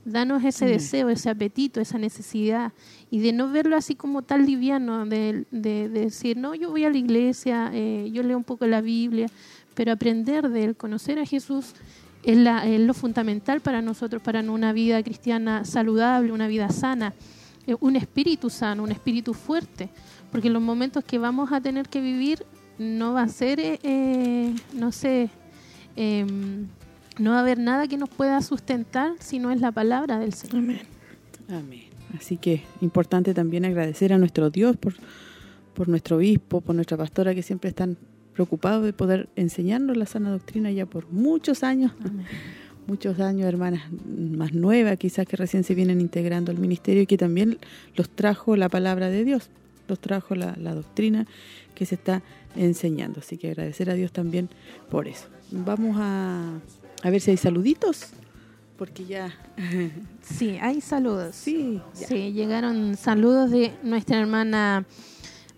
Danos ese deseo, ese apetito, esa necesidad. Y de no verlo así como tan liviano, de, de, decir, no, yo voy a la iglesia, eh, yo leo un poco la Biblia, pero aprender de él, conocer a Jesús, es, la, es lo fundamental para nosotros, para una vida cristiana saludable, una vida sana, eh, un espíritu sano, un espíritu fuerte, porque los momentos que vamos a tener que vivir no va a ser, eh, eh, no sé, em, no va a haber nada que nos pueda sustentar si no es la palabra del Señor. Amén. Amén. Así que importante también agradecer a nuestro Dios por, por nuestro obispo, por nuestra pastora que siempre están preocupados de poder enseñarnos la sana doctrina ya por muchos años. Muchos años, hermanas más nuevas, quizás que recién se vienen integrando al ministerio y que también los trajo la palabra de Dios, los trajo la, la doctrina que se está enseñando. Así que agradecer a Dios también por eso. Vamos a, a ver si hay saluditos, porque ya... [LAUGHS] Sí, hay saludos. Sí, Sí, llegaron saludos de nuestra hermana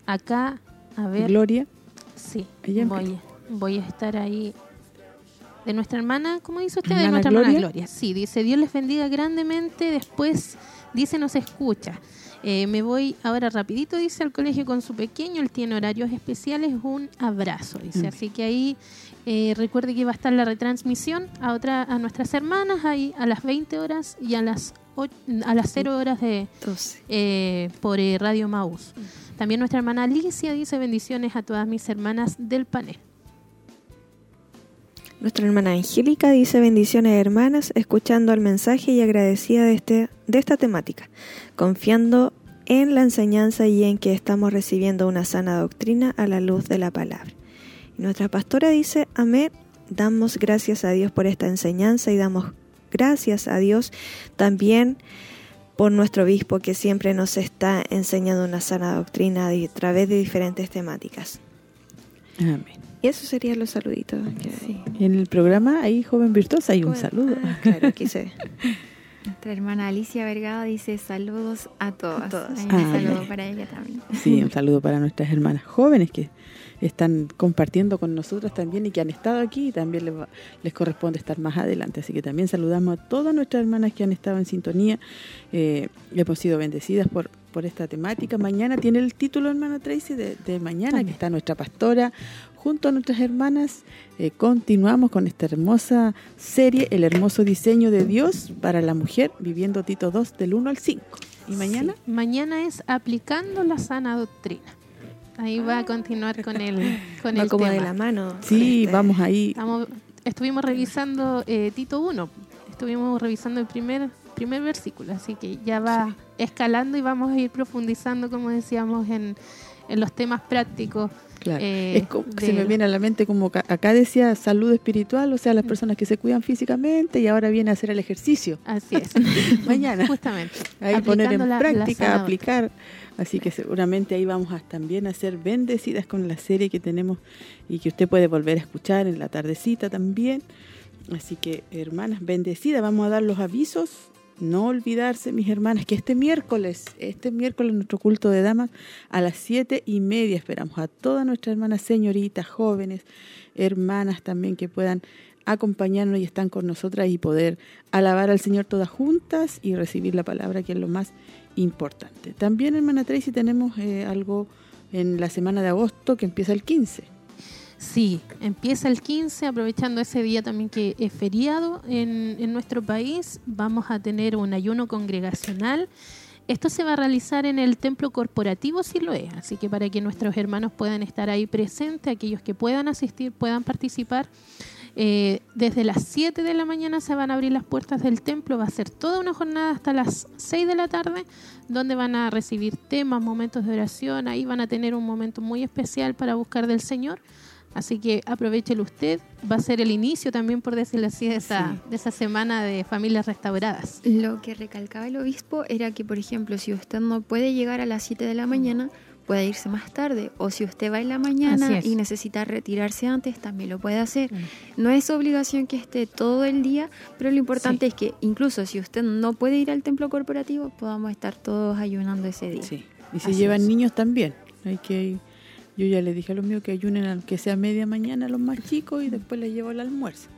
acá. A ver. Gloria. Sí, Ella voy, voy a estar ahí. De nuestra hermana, ¿cómo dice usted? de ¿Hermana nuestra hermana? Gloria. Sí, dice, Dios les bendiga grandemente. Después dice, nos escucha. Eh, me voy ahora rapidito, dice, al colegio con su pequeño. Él tiene horarios especiales. Un abrazo, dice. Mm. Así que ahí eh, recuerde que va a estar la retransmisión a otra a nuestras hermanas ahí a las 20 horas y a las och- a las 0 horas de eh, por eh, Radio Maús. También nuestra hermana Alicia dice bendiciones a todas mis hermanas del panel. Nuestra hermana Angélica dice bendiciones hermanas, escuchando el mensaje y agradecida de, este, de esta temática, confiando en la enseñanza y en que estamos recibiendo una sana doctrina a la luz de la palabra. Y nuestra pastora dice, amén, damos gracias a Dios por esta enseñanza y damos gracias a Dios también por nuestro obispo que siempre nos está enseñando una sana doctrina a través de diferentes temáticas. Amén. Y eso serían los saluditos. que- En el programa ahí Joven Virtuosa hay un saludo. ah, claro, aquí se... [LAUGHS] Nuestra hermana Alicia Vergado dice saludos a todas. todas. Hay un Ah, saludo bien. para ella también. Sí, un saludo para nuestras hermanas jóvenes que están compartiendo con nosotras también y que han estado aquí y también les, va- les corresponde estar más adelante. Así que también saludamos a todas nuestras hermanas que han estado en sintonía. Eh, hemos sido bendecidas por, por esta temática. Mañana tiene el título, hermana Tracy, de, de mañana, que está nuestra pastora junto a nuestras hermanas. Eh, continuamos con esta hermosa serie, El hermoso diseño de Dios para la mujer, viviendo Tito 2 del 1 al 5. ¿Y mañana? Sí, mañana es aplicando la sana doctrina. Ahí va a continuar con el [LAUGHS] con Va el como de la mano. Sí, vamos ahí. Estamos- estuvimos revisando eh, Tito 1. Estuvimos revisando el primer primer versículo, así que ya va escalando y vamos a ir profundizando, como decíamos, en, en los temas prácticos. Claro. eh, es como, de- se me viene a la mente como acá decía salud espiritual, o sea, Mm. las personas que se cuidan físicamente y ahora viene a hacer el ejercicio. Así es. [LAUGHS] Mañana. Justamente. Ahí poner en la- la práctica, sana aplicar. Así que seguramente ahí vamos a también a ser bendecidas con la serie que tenemos y que usted puede volver a escuchar en la tardecita también. Así que, hermanas, bendecidas, vamos a dar los avisos. No olvidarse, mis hermanas, que este miércoles, este miércoles nuestro culto de damas a las siete y media esperamos a todas nuestras hermanas señoritas, jóvenes, hermanas también que puedan acompañarnos y están con nosotras y poder alabar al Señor todas juntas y recibir la palabra que es lo más importante. También, hermana Tracy, tenemos eh, algo en la semana de agosto que empieza el 15. Sí, empieza el 15, aprovechando ese día también que es feriado en, en nuestro país, vamos a tener un ayuno congregacional. Esto se va a realizar en el templo corporativo Siloé, así que para que nuestros hermanos puedan estar ahí presentes, aquellos que puedan asistir, puedan participar. Eh, desde las 7 de la mañana se van a abrir las puertas del templo, va a ser toda una jornada hasta las 6 de la tarde, donde van a recibir temas, momentos de oración, ahí van a tener un momento muy especial para buscar del Señor. Así que aprovechelo usted. Va a ser el inicio también, por decirlo así, de esa, de esa semana de familias restauradas. Lo que recalcaba el obispo era que, por ejemplo, si usted no puede llegar a las 7 de la mañana, puede irse más tarde. O si usted va en la mañana y necesita retirarse antes, también lo puede hacer. No es obligación que esté todo el día, pero lo importante es que incluso si usted no puede ir al templo corporativo, podamos estar todos ayunando ese día. Sí. Y se Así llevan es. niños también. Hay que yo ya les dije a los míos que ayunen aunque sea media mañana a los más chicos y después les llevo el almuerzo.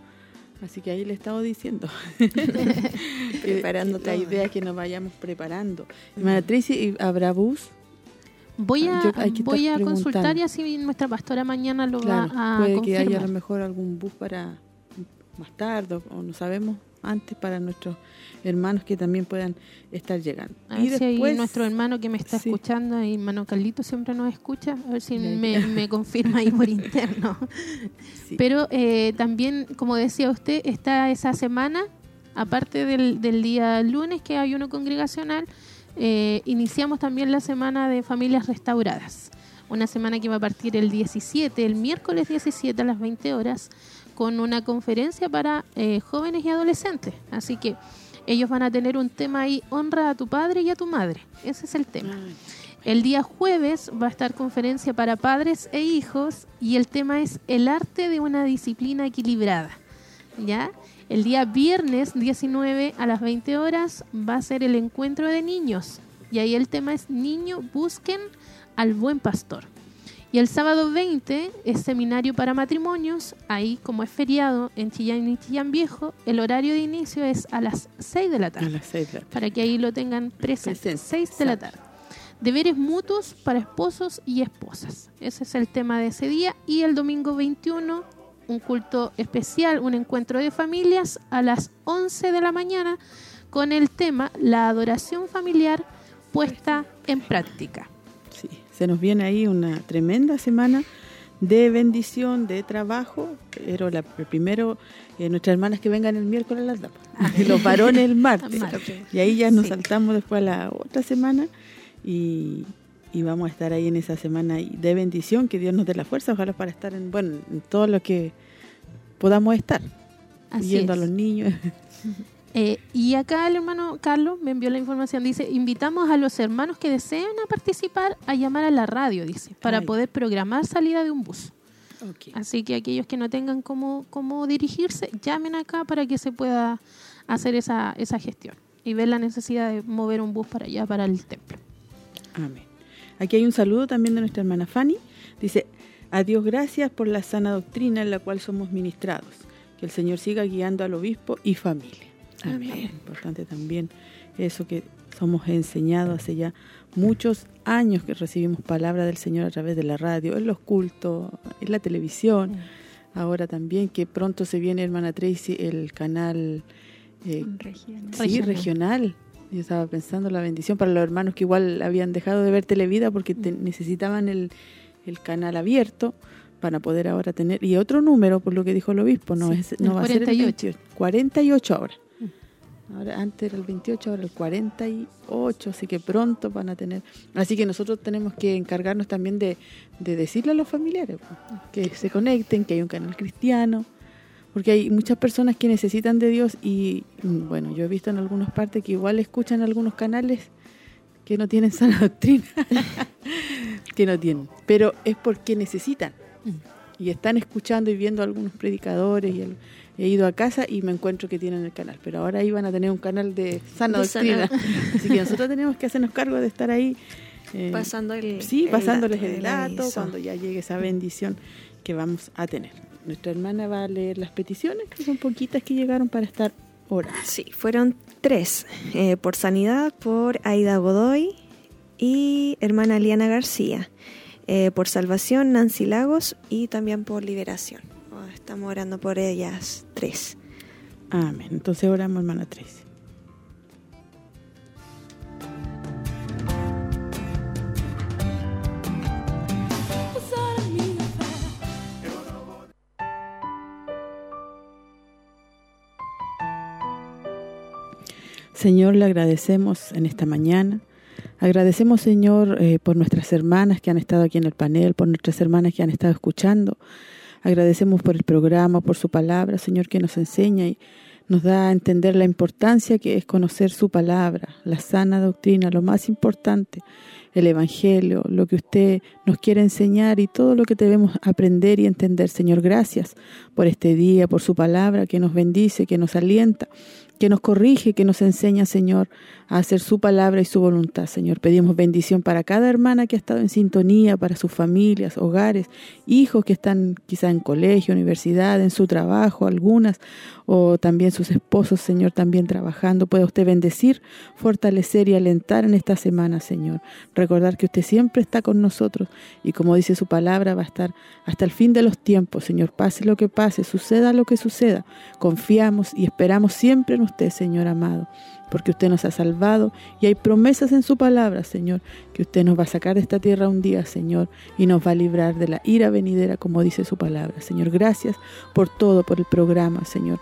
Así que ahí le he estado diciendo. [LAUGHS] Preparando La todo. idea es que nos vayamos preparando. Hermana Tracy, ¿y ¿habrá bus? Voy a, Yo- voy a consultar y así nuestra pastora mañana lo Claro, va a puede que haya a confirmar. lo mejor algún bus para más tarde o no sabemos antes para nuestros hermanos que también puedan estar llegando. A y ver si hay después nuestro hermano que me está sí. escuchando, y hermano Carlito siempre nos escucha, a ver si me confirma ahí por [LAUGHS] interno. Pero eh, también, como decía usted, está esa semana, aparte del, del día lunes que hay uno congregacional, eh, iniciamos también la semana de familias restauradas. Una semana que va a partir el 17, el miércoles 17 a las 20 horas, con una conferencia para eh, jóvenes y adolescentes. Así que ellos van a tener un tema ahí, honra a tu padre y a tu madre. Ese es el tema. El día jueves va a estar conferencia para padres e hijos y el tema es el arte de una disciplina equilibrada. ¿Ya? El día viernes 19 a las 20 horas va a ser el encuentro de niños y ahí el tema es niño busquen al buen pastor. Y el sábado 20 es seminario para matrimonios. Ahí, como es feriado en Chillán y Chillán Viejo, el horario de inicio es a las 6 de la tarde. A las seis de la Para que ahí lo tengan presente. 6 de la tarde. Deberes mutuos para esposos y esposas. Ese es el tema de ese día. Y el domingo 21, un culto especial, un encuentro de familias a las 11 de la mañana con el tema La adoración familiar puesta en práctica. Se nos viene ahí una tremenda semana de bendición, de trabajo, pero la, el primero, eh, nuestras hermanas que vengan el miércoles las damas, y [LAUGHS] los varones el martes. [LAUGHS] Martes. Y ahí ya nos Sí. saltamos después a la otra semana y, y vamos a estar ahí en esa semana de bendición, que Dios nos dé la fuerza, ojalá para estar en, bueno, en todo lo que podamos estar, Así yendo a los niños. [LAUGHS] Eh, y acá el hermano Carlos me envió la información, dice, invitamos a los hermanos que deseen a participar a llamar a la radio, dice, para Ay. poder programar salida de un bus. Así que aquellos que no tengan cómo, cómo dirigirse, llamen acá para que se pueda hacer esa, esa gestión y ver la necesidad de mover un bus para allá, para el templo. Amén. Aquí hay un saludo también de nuestra hermana Fanny. Dice, a Dios gracias por la sana doctrina en la cual somos ministrados. Que el Señor siga guiando al obispo y familia. Amén. Importante también eso que somos enseñados hace ya muchos años que recibimos palabra del Señor a través de la radio, en los cultos, en la televisión. Ahora también que pronto se viene, hermana Tracy, el canal eh, Regional. Sí, Regional. Yo estaba pensando la bendición para los hermanos que igual habían dejado de ver Televida porque te- necesitaban el, el canal abierto para poder ahora tener y otro número por lo que dijo el obispo no Sí, es no va a ser el 48. 28 48 ahora ahora antes era el 28 ahora el 48 así que pronto van a tener. Así que nosotros tenemos que encargarnos también de, de decirle a los familiares pues, que se conecten que hay un canal cristiano porque hay muchas personas que necesitan de Dios y mm, bueno, yo he visto en algunas partes que igual escuchan algunos canales que no tienen sana [LAUGHS] doctrina, que no tienen, pero es porque necesitan. Y están escuchando y viendo a algunos predicadores y el- he ido a casa y me encuentro que tienen el canal, pero ahora iban a tener un canal de sana De doctrina, sana- [LAUGHS] así que nosotros tenemos que hacernos cargo de estar ahí eh, Pasando el- sí, el pasándoles dato, el dato cuando ya llegue esa bendición que vamos a tener. Nuestra hermana va a leer las peticiones, que son poquitas que llegaron para estar orando. Sí, fueron tres. eh, por sanidad, por Aida Godoy y hermana Liana García. Eh, por salvación, Nancy Lagos y también por liberación. Estamos orando por ellas tres. Amén. Entonces oramos, hermana Tracy. Señor, le agradecemos en esta mañana. Agradecemos, Señor, eh, por nuestras hermanas que han estado aquí en el panel, por nuestras hermanas que han estado escuchando. Agradecemos por el programa, por su palabra, Señor, que nos enseña y nos da a entender la importancia que es conocer su palabra, la sana doctrina, lo más importante, el Evangelio, lo que usted nos quiere enseñar y todo lo que debemos aprender y entender. Señor, gracias por este día, por su palabra que nos bendice, que nos alienta que nos corrige, que nos enseña, Señor, a hacer su palabra y su voluntad, Señor. Pedimos bendición para cada hermana que ha estado en sintonía, para sus familias, hogares, hijos que están quizá en colegio, universidad, en su trabajo, algunas, o también sus esposos, Señor, también trabajando. Pueda usted bendecir, fortalecer y alentar en esta semana, Señor. Recordar que usted siempre está con nosotros y como dice su palabra, va a estar hasta el fin de los tiempos, Señor. Pase lo que pase, suceda lo que suceda. Confiamos y esperamos siempre en usted, Señor amado porque usted nos ha salvado y hay promesas en su palabra, Señor, que usted nos va a sacar de esta tierra un día, Señor, y nos va a librar de la ira venidera, como dice su palabra. Señor, gracias por todo, por el programa, Señor.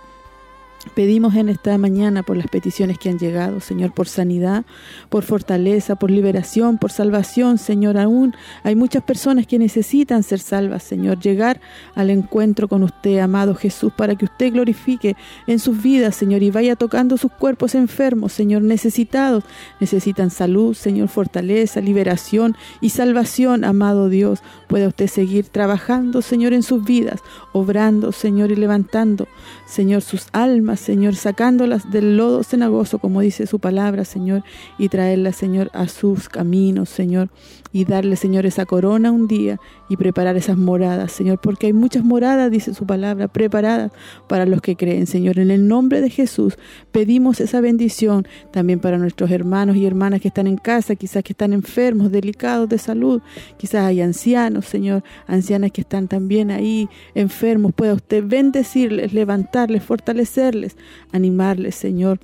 Pedimos en esta mañana por las peticiones que han llegado, Señor, por sanidad, por fortaleza, por liberación, por salvación, Señor. Aún hay muchas personas que necesitan ser salvas, Señor. Llegar al encuentro con usted, amado Jesús, para que usted glorifique en sus vidas, Señor, y vaya tocando sus cuerpos enfermos, Señor, necesitados. Necesitan salud, Señor, fortaleza, liberación y salvación, amado Dios. Pueda usted seguir trabajando, Señor, en sus vidas, obrando, Señor, y levantando, Señor, sus almas, Señor, sacándolas del lodo cenagoso, como dice su palabra, Señor, y traerlas, Señor, a sus caminos, Señor, y darle, Señor, esa corona un día y preparar esas moradas, Señor, porque hay muchas moradas, dice su palabra, preparadas para los que creen, Señor. En el nombre de Jesús pedimos esa bendición también para nuestros hermanos y hermanas que están en casa, quizás que están enfermos, delicados de salud, quizás hay ancianos, Señor, ancianas que están también ahí enfermos, pueda usted bendecirles, levantarles, fortalecerles, animarles, Señor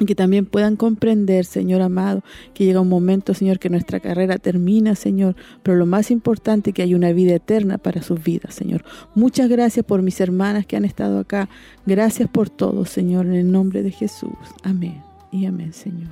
y que también puedan comprender, Señor amado, que llega un momento, Señor, que nuestra carrera termina, Señor, pero lo más importante que hay una vida eterna para sus vidas, Señor. Muchas gracias por mis hermanas que han estado acá. Gracias por todo, Señor, en el nombre de Jesús. Amén y amén, Señor.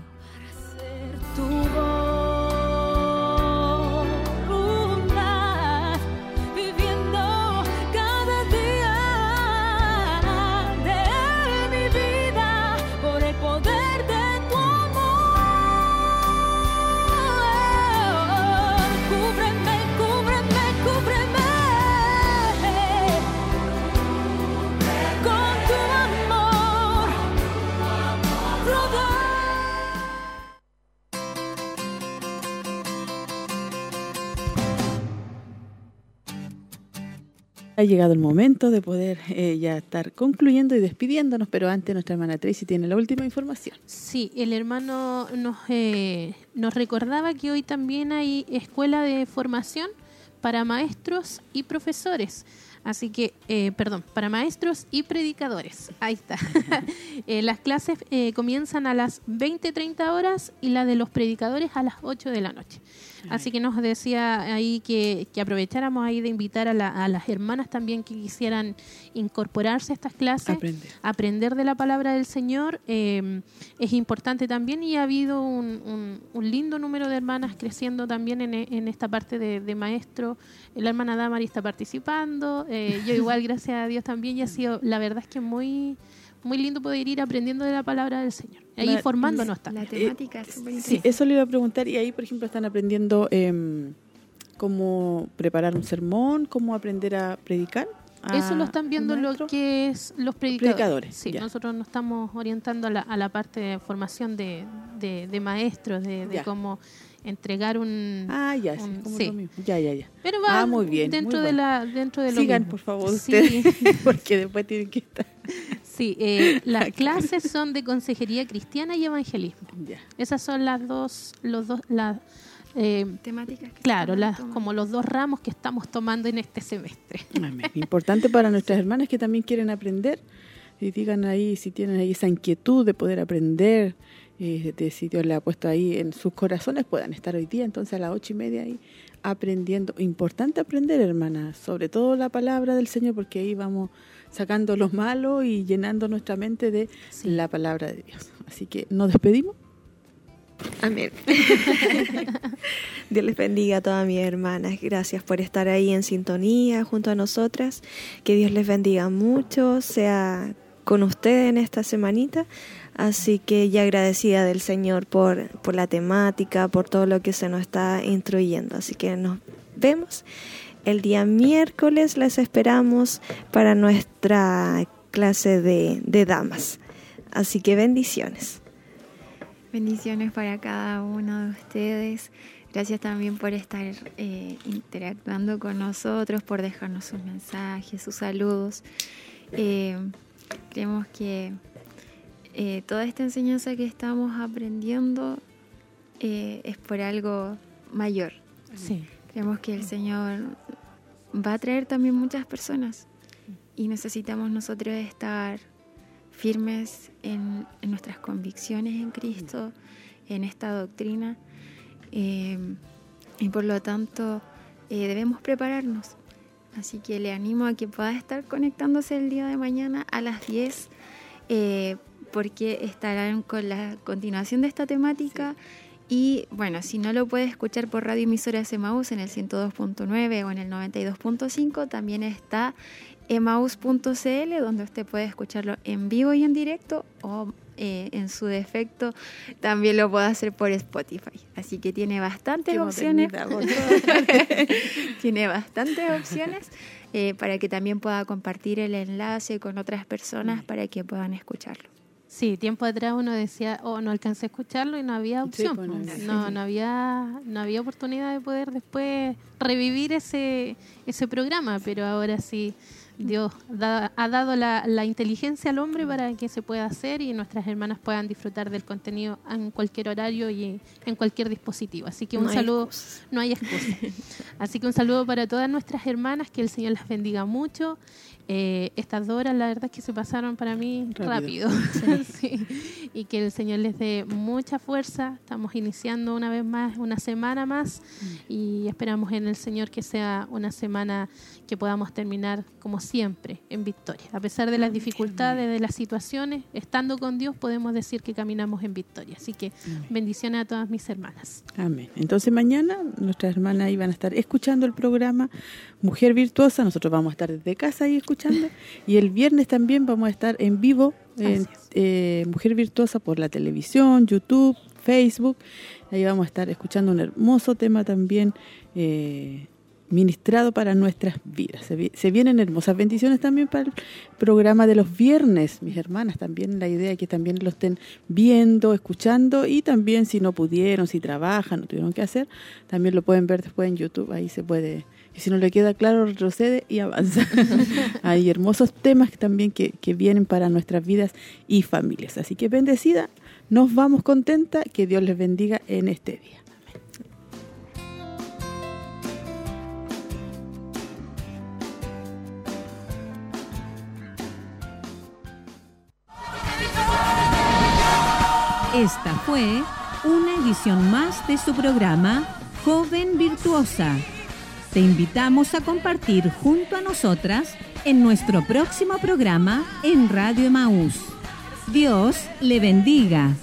Ha llegado el momento de poder eh, ya estar concluyendo y despidiéndonos, pero antes nuestra hermana Tracy tiene la última información. Sí, el hermano nos, eh, nos recordaba que hoy también hay escuela de formación para maestros y profesores. Así que, eh, perdón, para maestros y predicadores. Ahí está. [LAUGHS] Eh, las clases eh, comienzan a las 20-30 horas y la de los predicadores a las 8 de la noche. Así que nos decía ahí que, aprovecháramos ahí de invitar a, las hermanas también que quisieran incorporarse a estas clases, aprender, de la palabra del Señor. es importante también y ha habido un, lindo número de hermanas creciendo también en, esta parte de, de maestro. La hermana Damari está participando. Eh, yo igual, [LAUGHS] gracias a Dios también, y ha sido, la verdad es que muy muy lindo poder ir aprendiendo de la palabra del Señor. Ahí formándonos está. La temática es súper Sí, eso le iba a preguntar. Y ahí, por ejemplo, están aprendiendo eh, cómo preparar un sermón, cómo aprender a predicar. Eso lo están viendo lo que es los predicadores. sí, nosotros nos estamos orientando a la, a la parte de formación de, de, maestros, de, cómo entregar un ah ya sí. ya ya ya pero va ah, muy bien dentro de la dentro de lo sigan por favor ustedes [LAUGHS] porque después tienen que estar [LAUGHS] sí eh, [LAUGHS] las clases son de consejería cristiana y evangelismo. Esas son las dos los dos las eh, temáticas claro las como los dos ramos que estamos tomando en este semestre. [LAUGHS] Importante para nuestras hermanas que también quieren aprender y digan ahí si tienen ahí esa inquietud de poder aprender eh, de si Dios le ha puesto ahí en sus corazones, puedan estar hoy día, entonces a las ocho y media ahí aprendiendo. Importante aprender, hermanas, sobre todo la palabra del Señor, porque ahí vamos sacando los malos y llenando nuestra mente de la palabra de Dios. Así que nos despedimos. Amén. [LAUGHS] Dios les bendiga a todas mis hermanas. Gracias por estar ahí en sintonía junto a nosotras. Que Dios les bendiga mucho, sea con ustedes en esta semanita. Así que ya agradecida del Señor por, por la temática, por todo lo que se nos está instruyendo. Así que nos vemos el día miércoles. Les esperamos para nuestra clase de, de damas. Así que bendiciones. Bendiciones para cada uno de ustedes. Gracias también por estar eh, interactuando con nosotros, por dejarnos sus mensajes, sus saludos. Eh, creemos que eh, toda esta enseñanza que estamos aprendiendo es por algo mayor. Sí. Creemos que el Señor va a traer también muchas personas y necesitamos nosotros estar firmes en, nuestras convicciones en Cristo, en esta doctrina, eh, y por lo tanto eh, debemos prepararnos. Así que le animo a que pueda estar conectándose el día de mañana a las 10, eh, porque estarán con la continuación de esta temática. Y bueno, si no lo puede escuchar por radio emisora Semaús en el 102.9 o en el 92.5, también está emaus.cl, donde usted puede escucharlo en vivo y en directo o eh, en su defecto también lo puede hacer por Spotify. Así que tiene bastantes opciones. [LAUGHS] tiene bastantes opciones eh, para que también pueda compartir el enlace con otras personas para que puedan escucharlo. Sí, tiempo atrás uno decía, oh, no alcancé a escucharlo y no había opción. pues, no, no, no, había, no había oportunidad de poder después revivir ese, ese programa, pero ahora sí Dios ha dado la, inteligencia al hombre para que se pueda hacer y nuestras hermanas puedan disfrutar del contenido en cualquier horario y en cualquier dispositivo. Así que un saludo, no hay excusa. [LAUGHS] Así que un saludo para todas nuestras hermanas, que el Señor las bendiga mucho eh, estas dos horas la verdad es que se pasaron para mí rápido, [LAUGHS] y que el Señor les dé mucha fuerza. Estamos iniciando una vez más, una semana más mm. y esperamos en el Señor que sea una semana que podamos terminar como siempre en victoria. A pesar de las dificultades, de las situaciones, estando con Dios podemos decir que caminamos en victoria. Así que bendiciones a todas mis hermanas. Amén. Entonces mañana nuestras hermanas iban a estar escuchando el programa Mujer Virtuosa. Nosotros vamos a estar desde casa ahí escuchando y el viernes también vamos a estar en vivo en eh, Mujer Virtuosa por la televisión, YouTube, Facebook. Ahí vamos a estar escuchando un hermoso tema también eh, ministrado para nuestras vidas. Se, vienen hermosas bendiciones también para el programa de los viernes, mis hermanas. También la idea es que también lo estén viendo, escuchando y también si no pudieron, si trabajan, no tuvieron que hacer, también lo pueden ver después en YouTube. Ahí se puede y si no le queda claro, retrocede y avanza. [LAUGHS] Hay hermosos temas también que, que vienen para nuestras vidas y familias. Así que bendecida, nos vamos contenta, que Dios les bendiga en este día. Esta fue una edición más de su programa Joven Virtuosa te invitamos a compartir junto a nosotras en nuestro próximo programa en Radio Emaús. Dios le bendiga.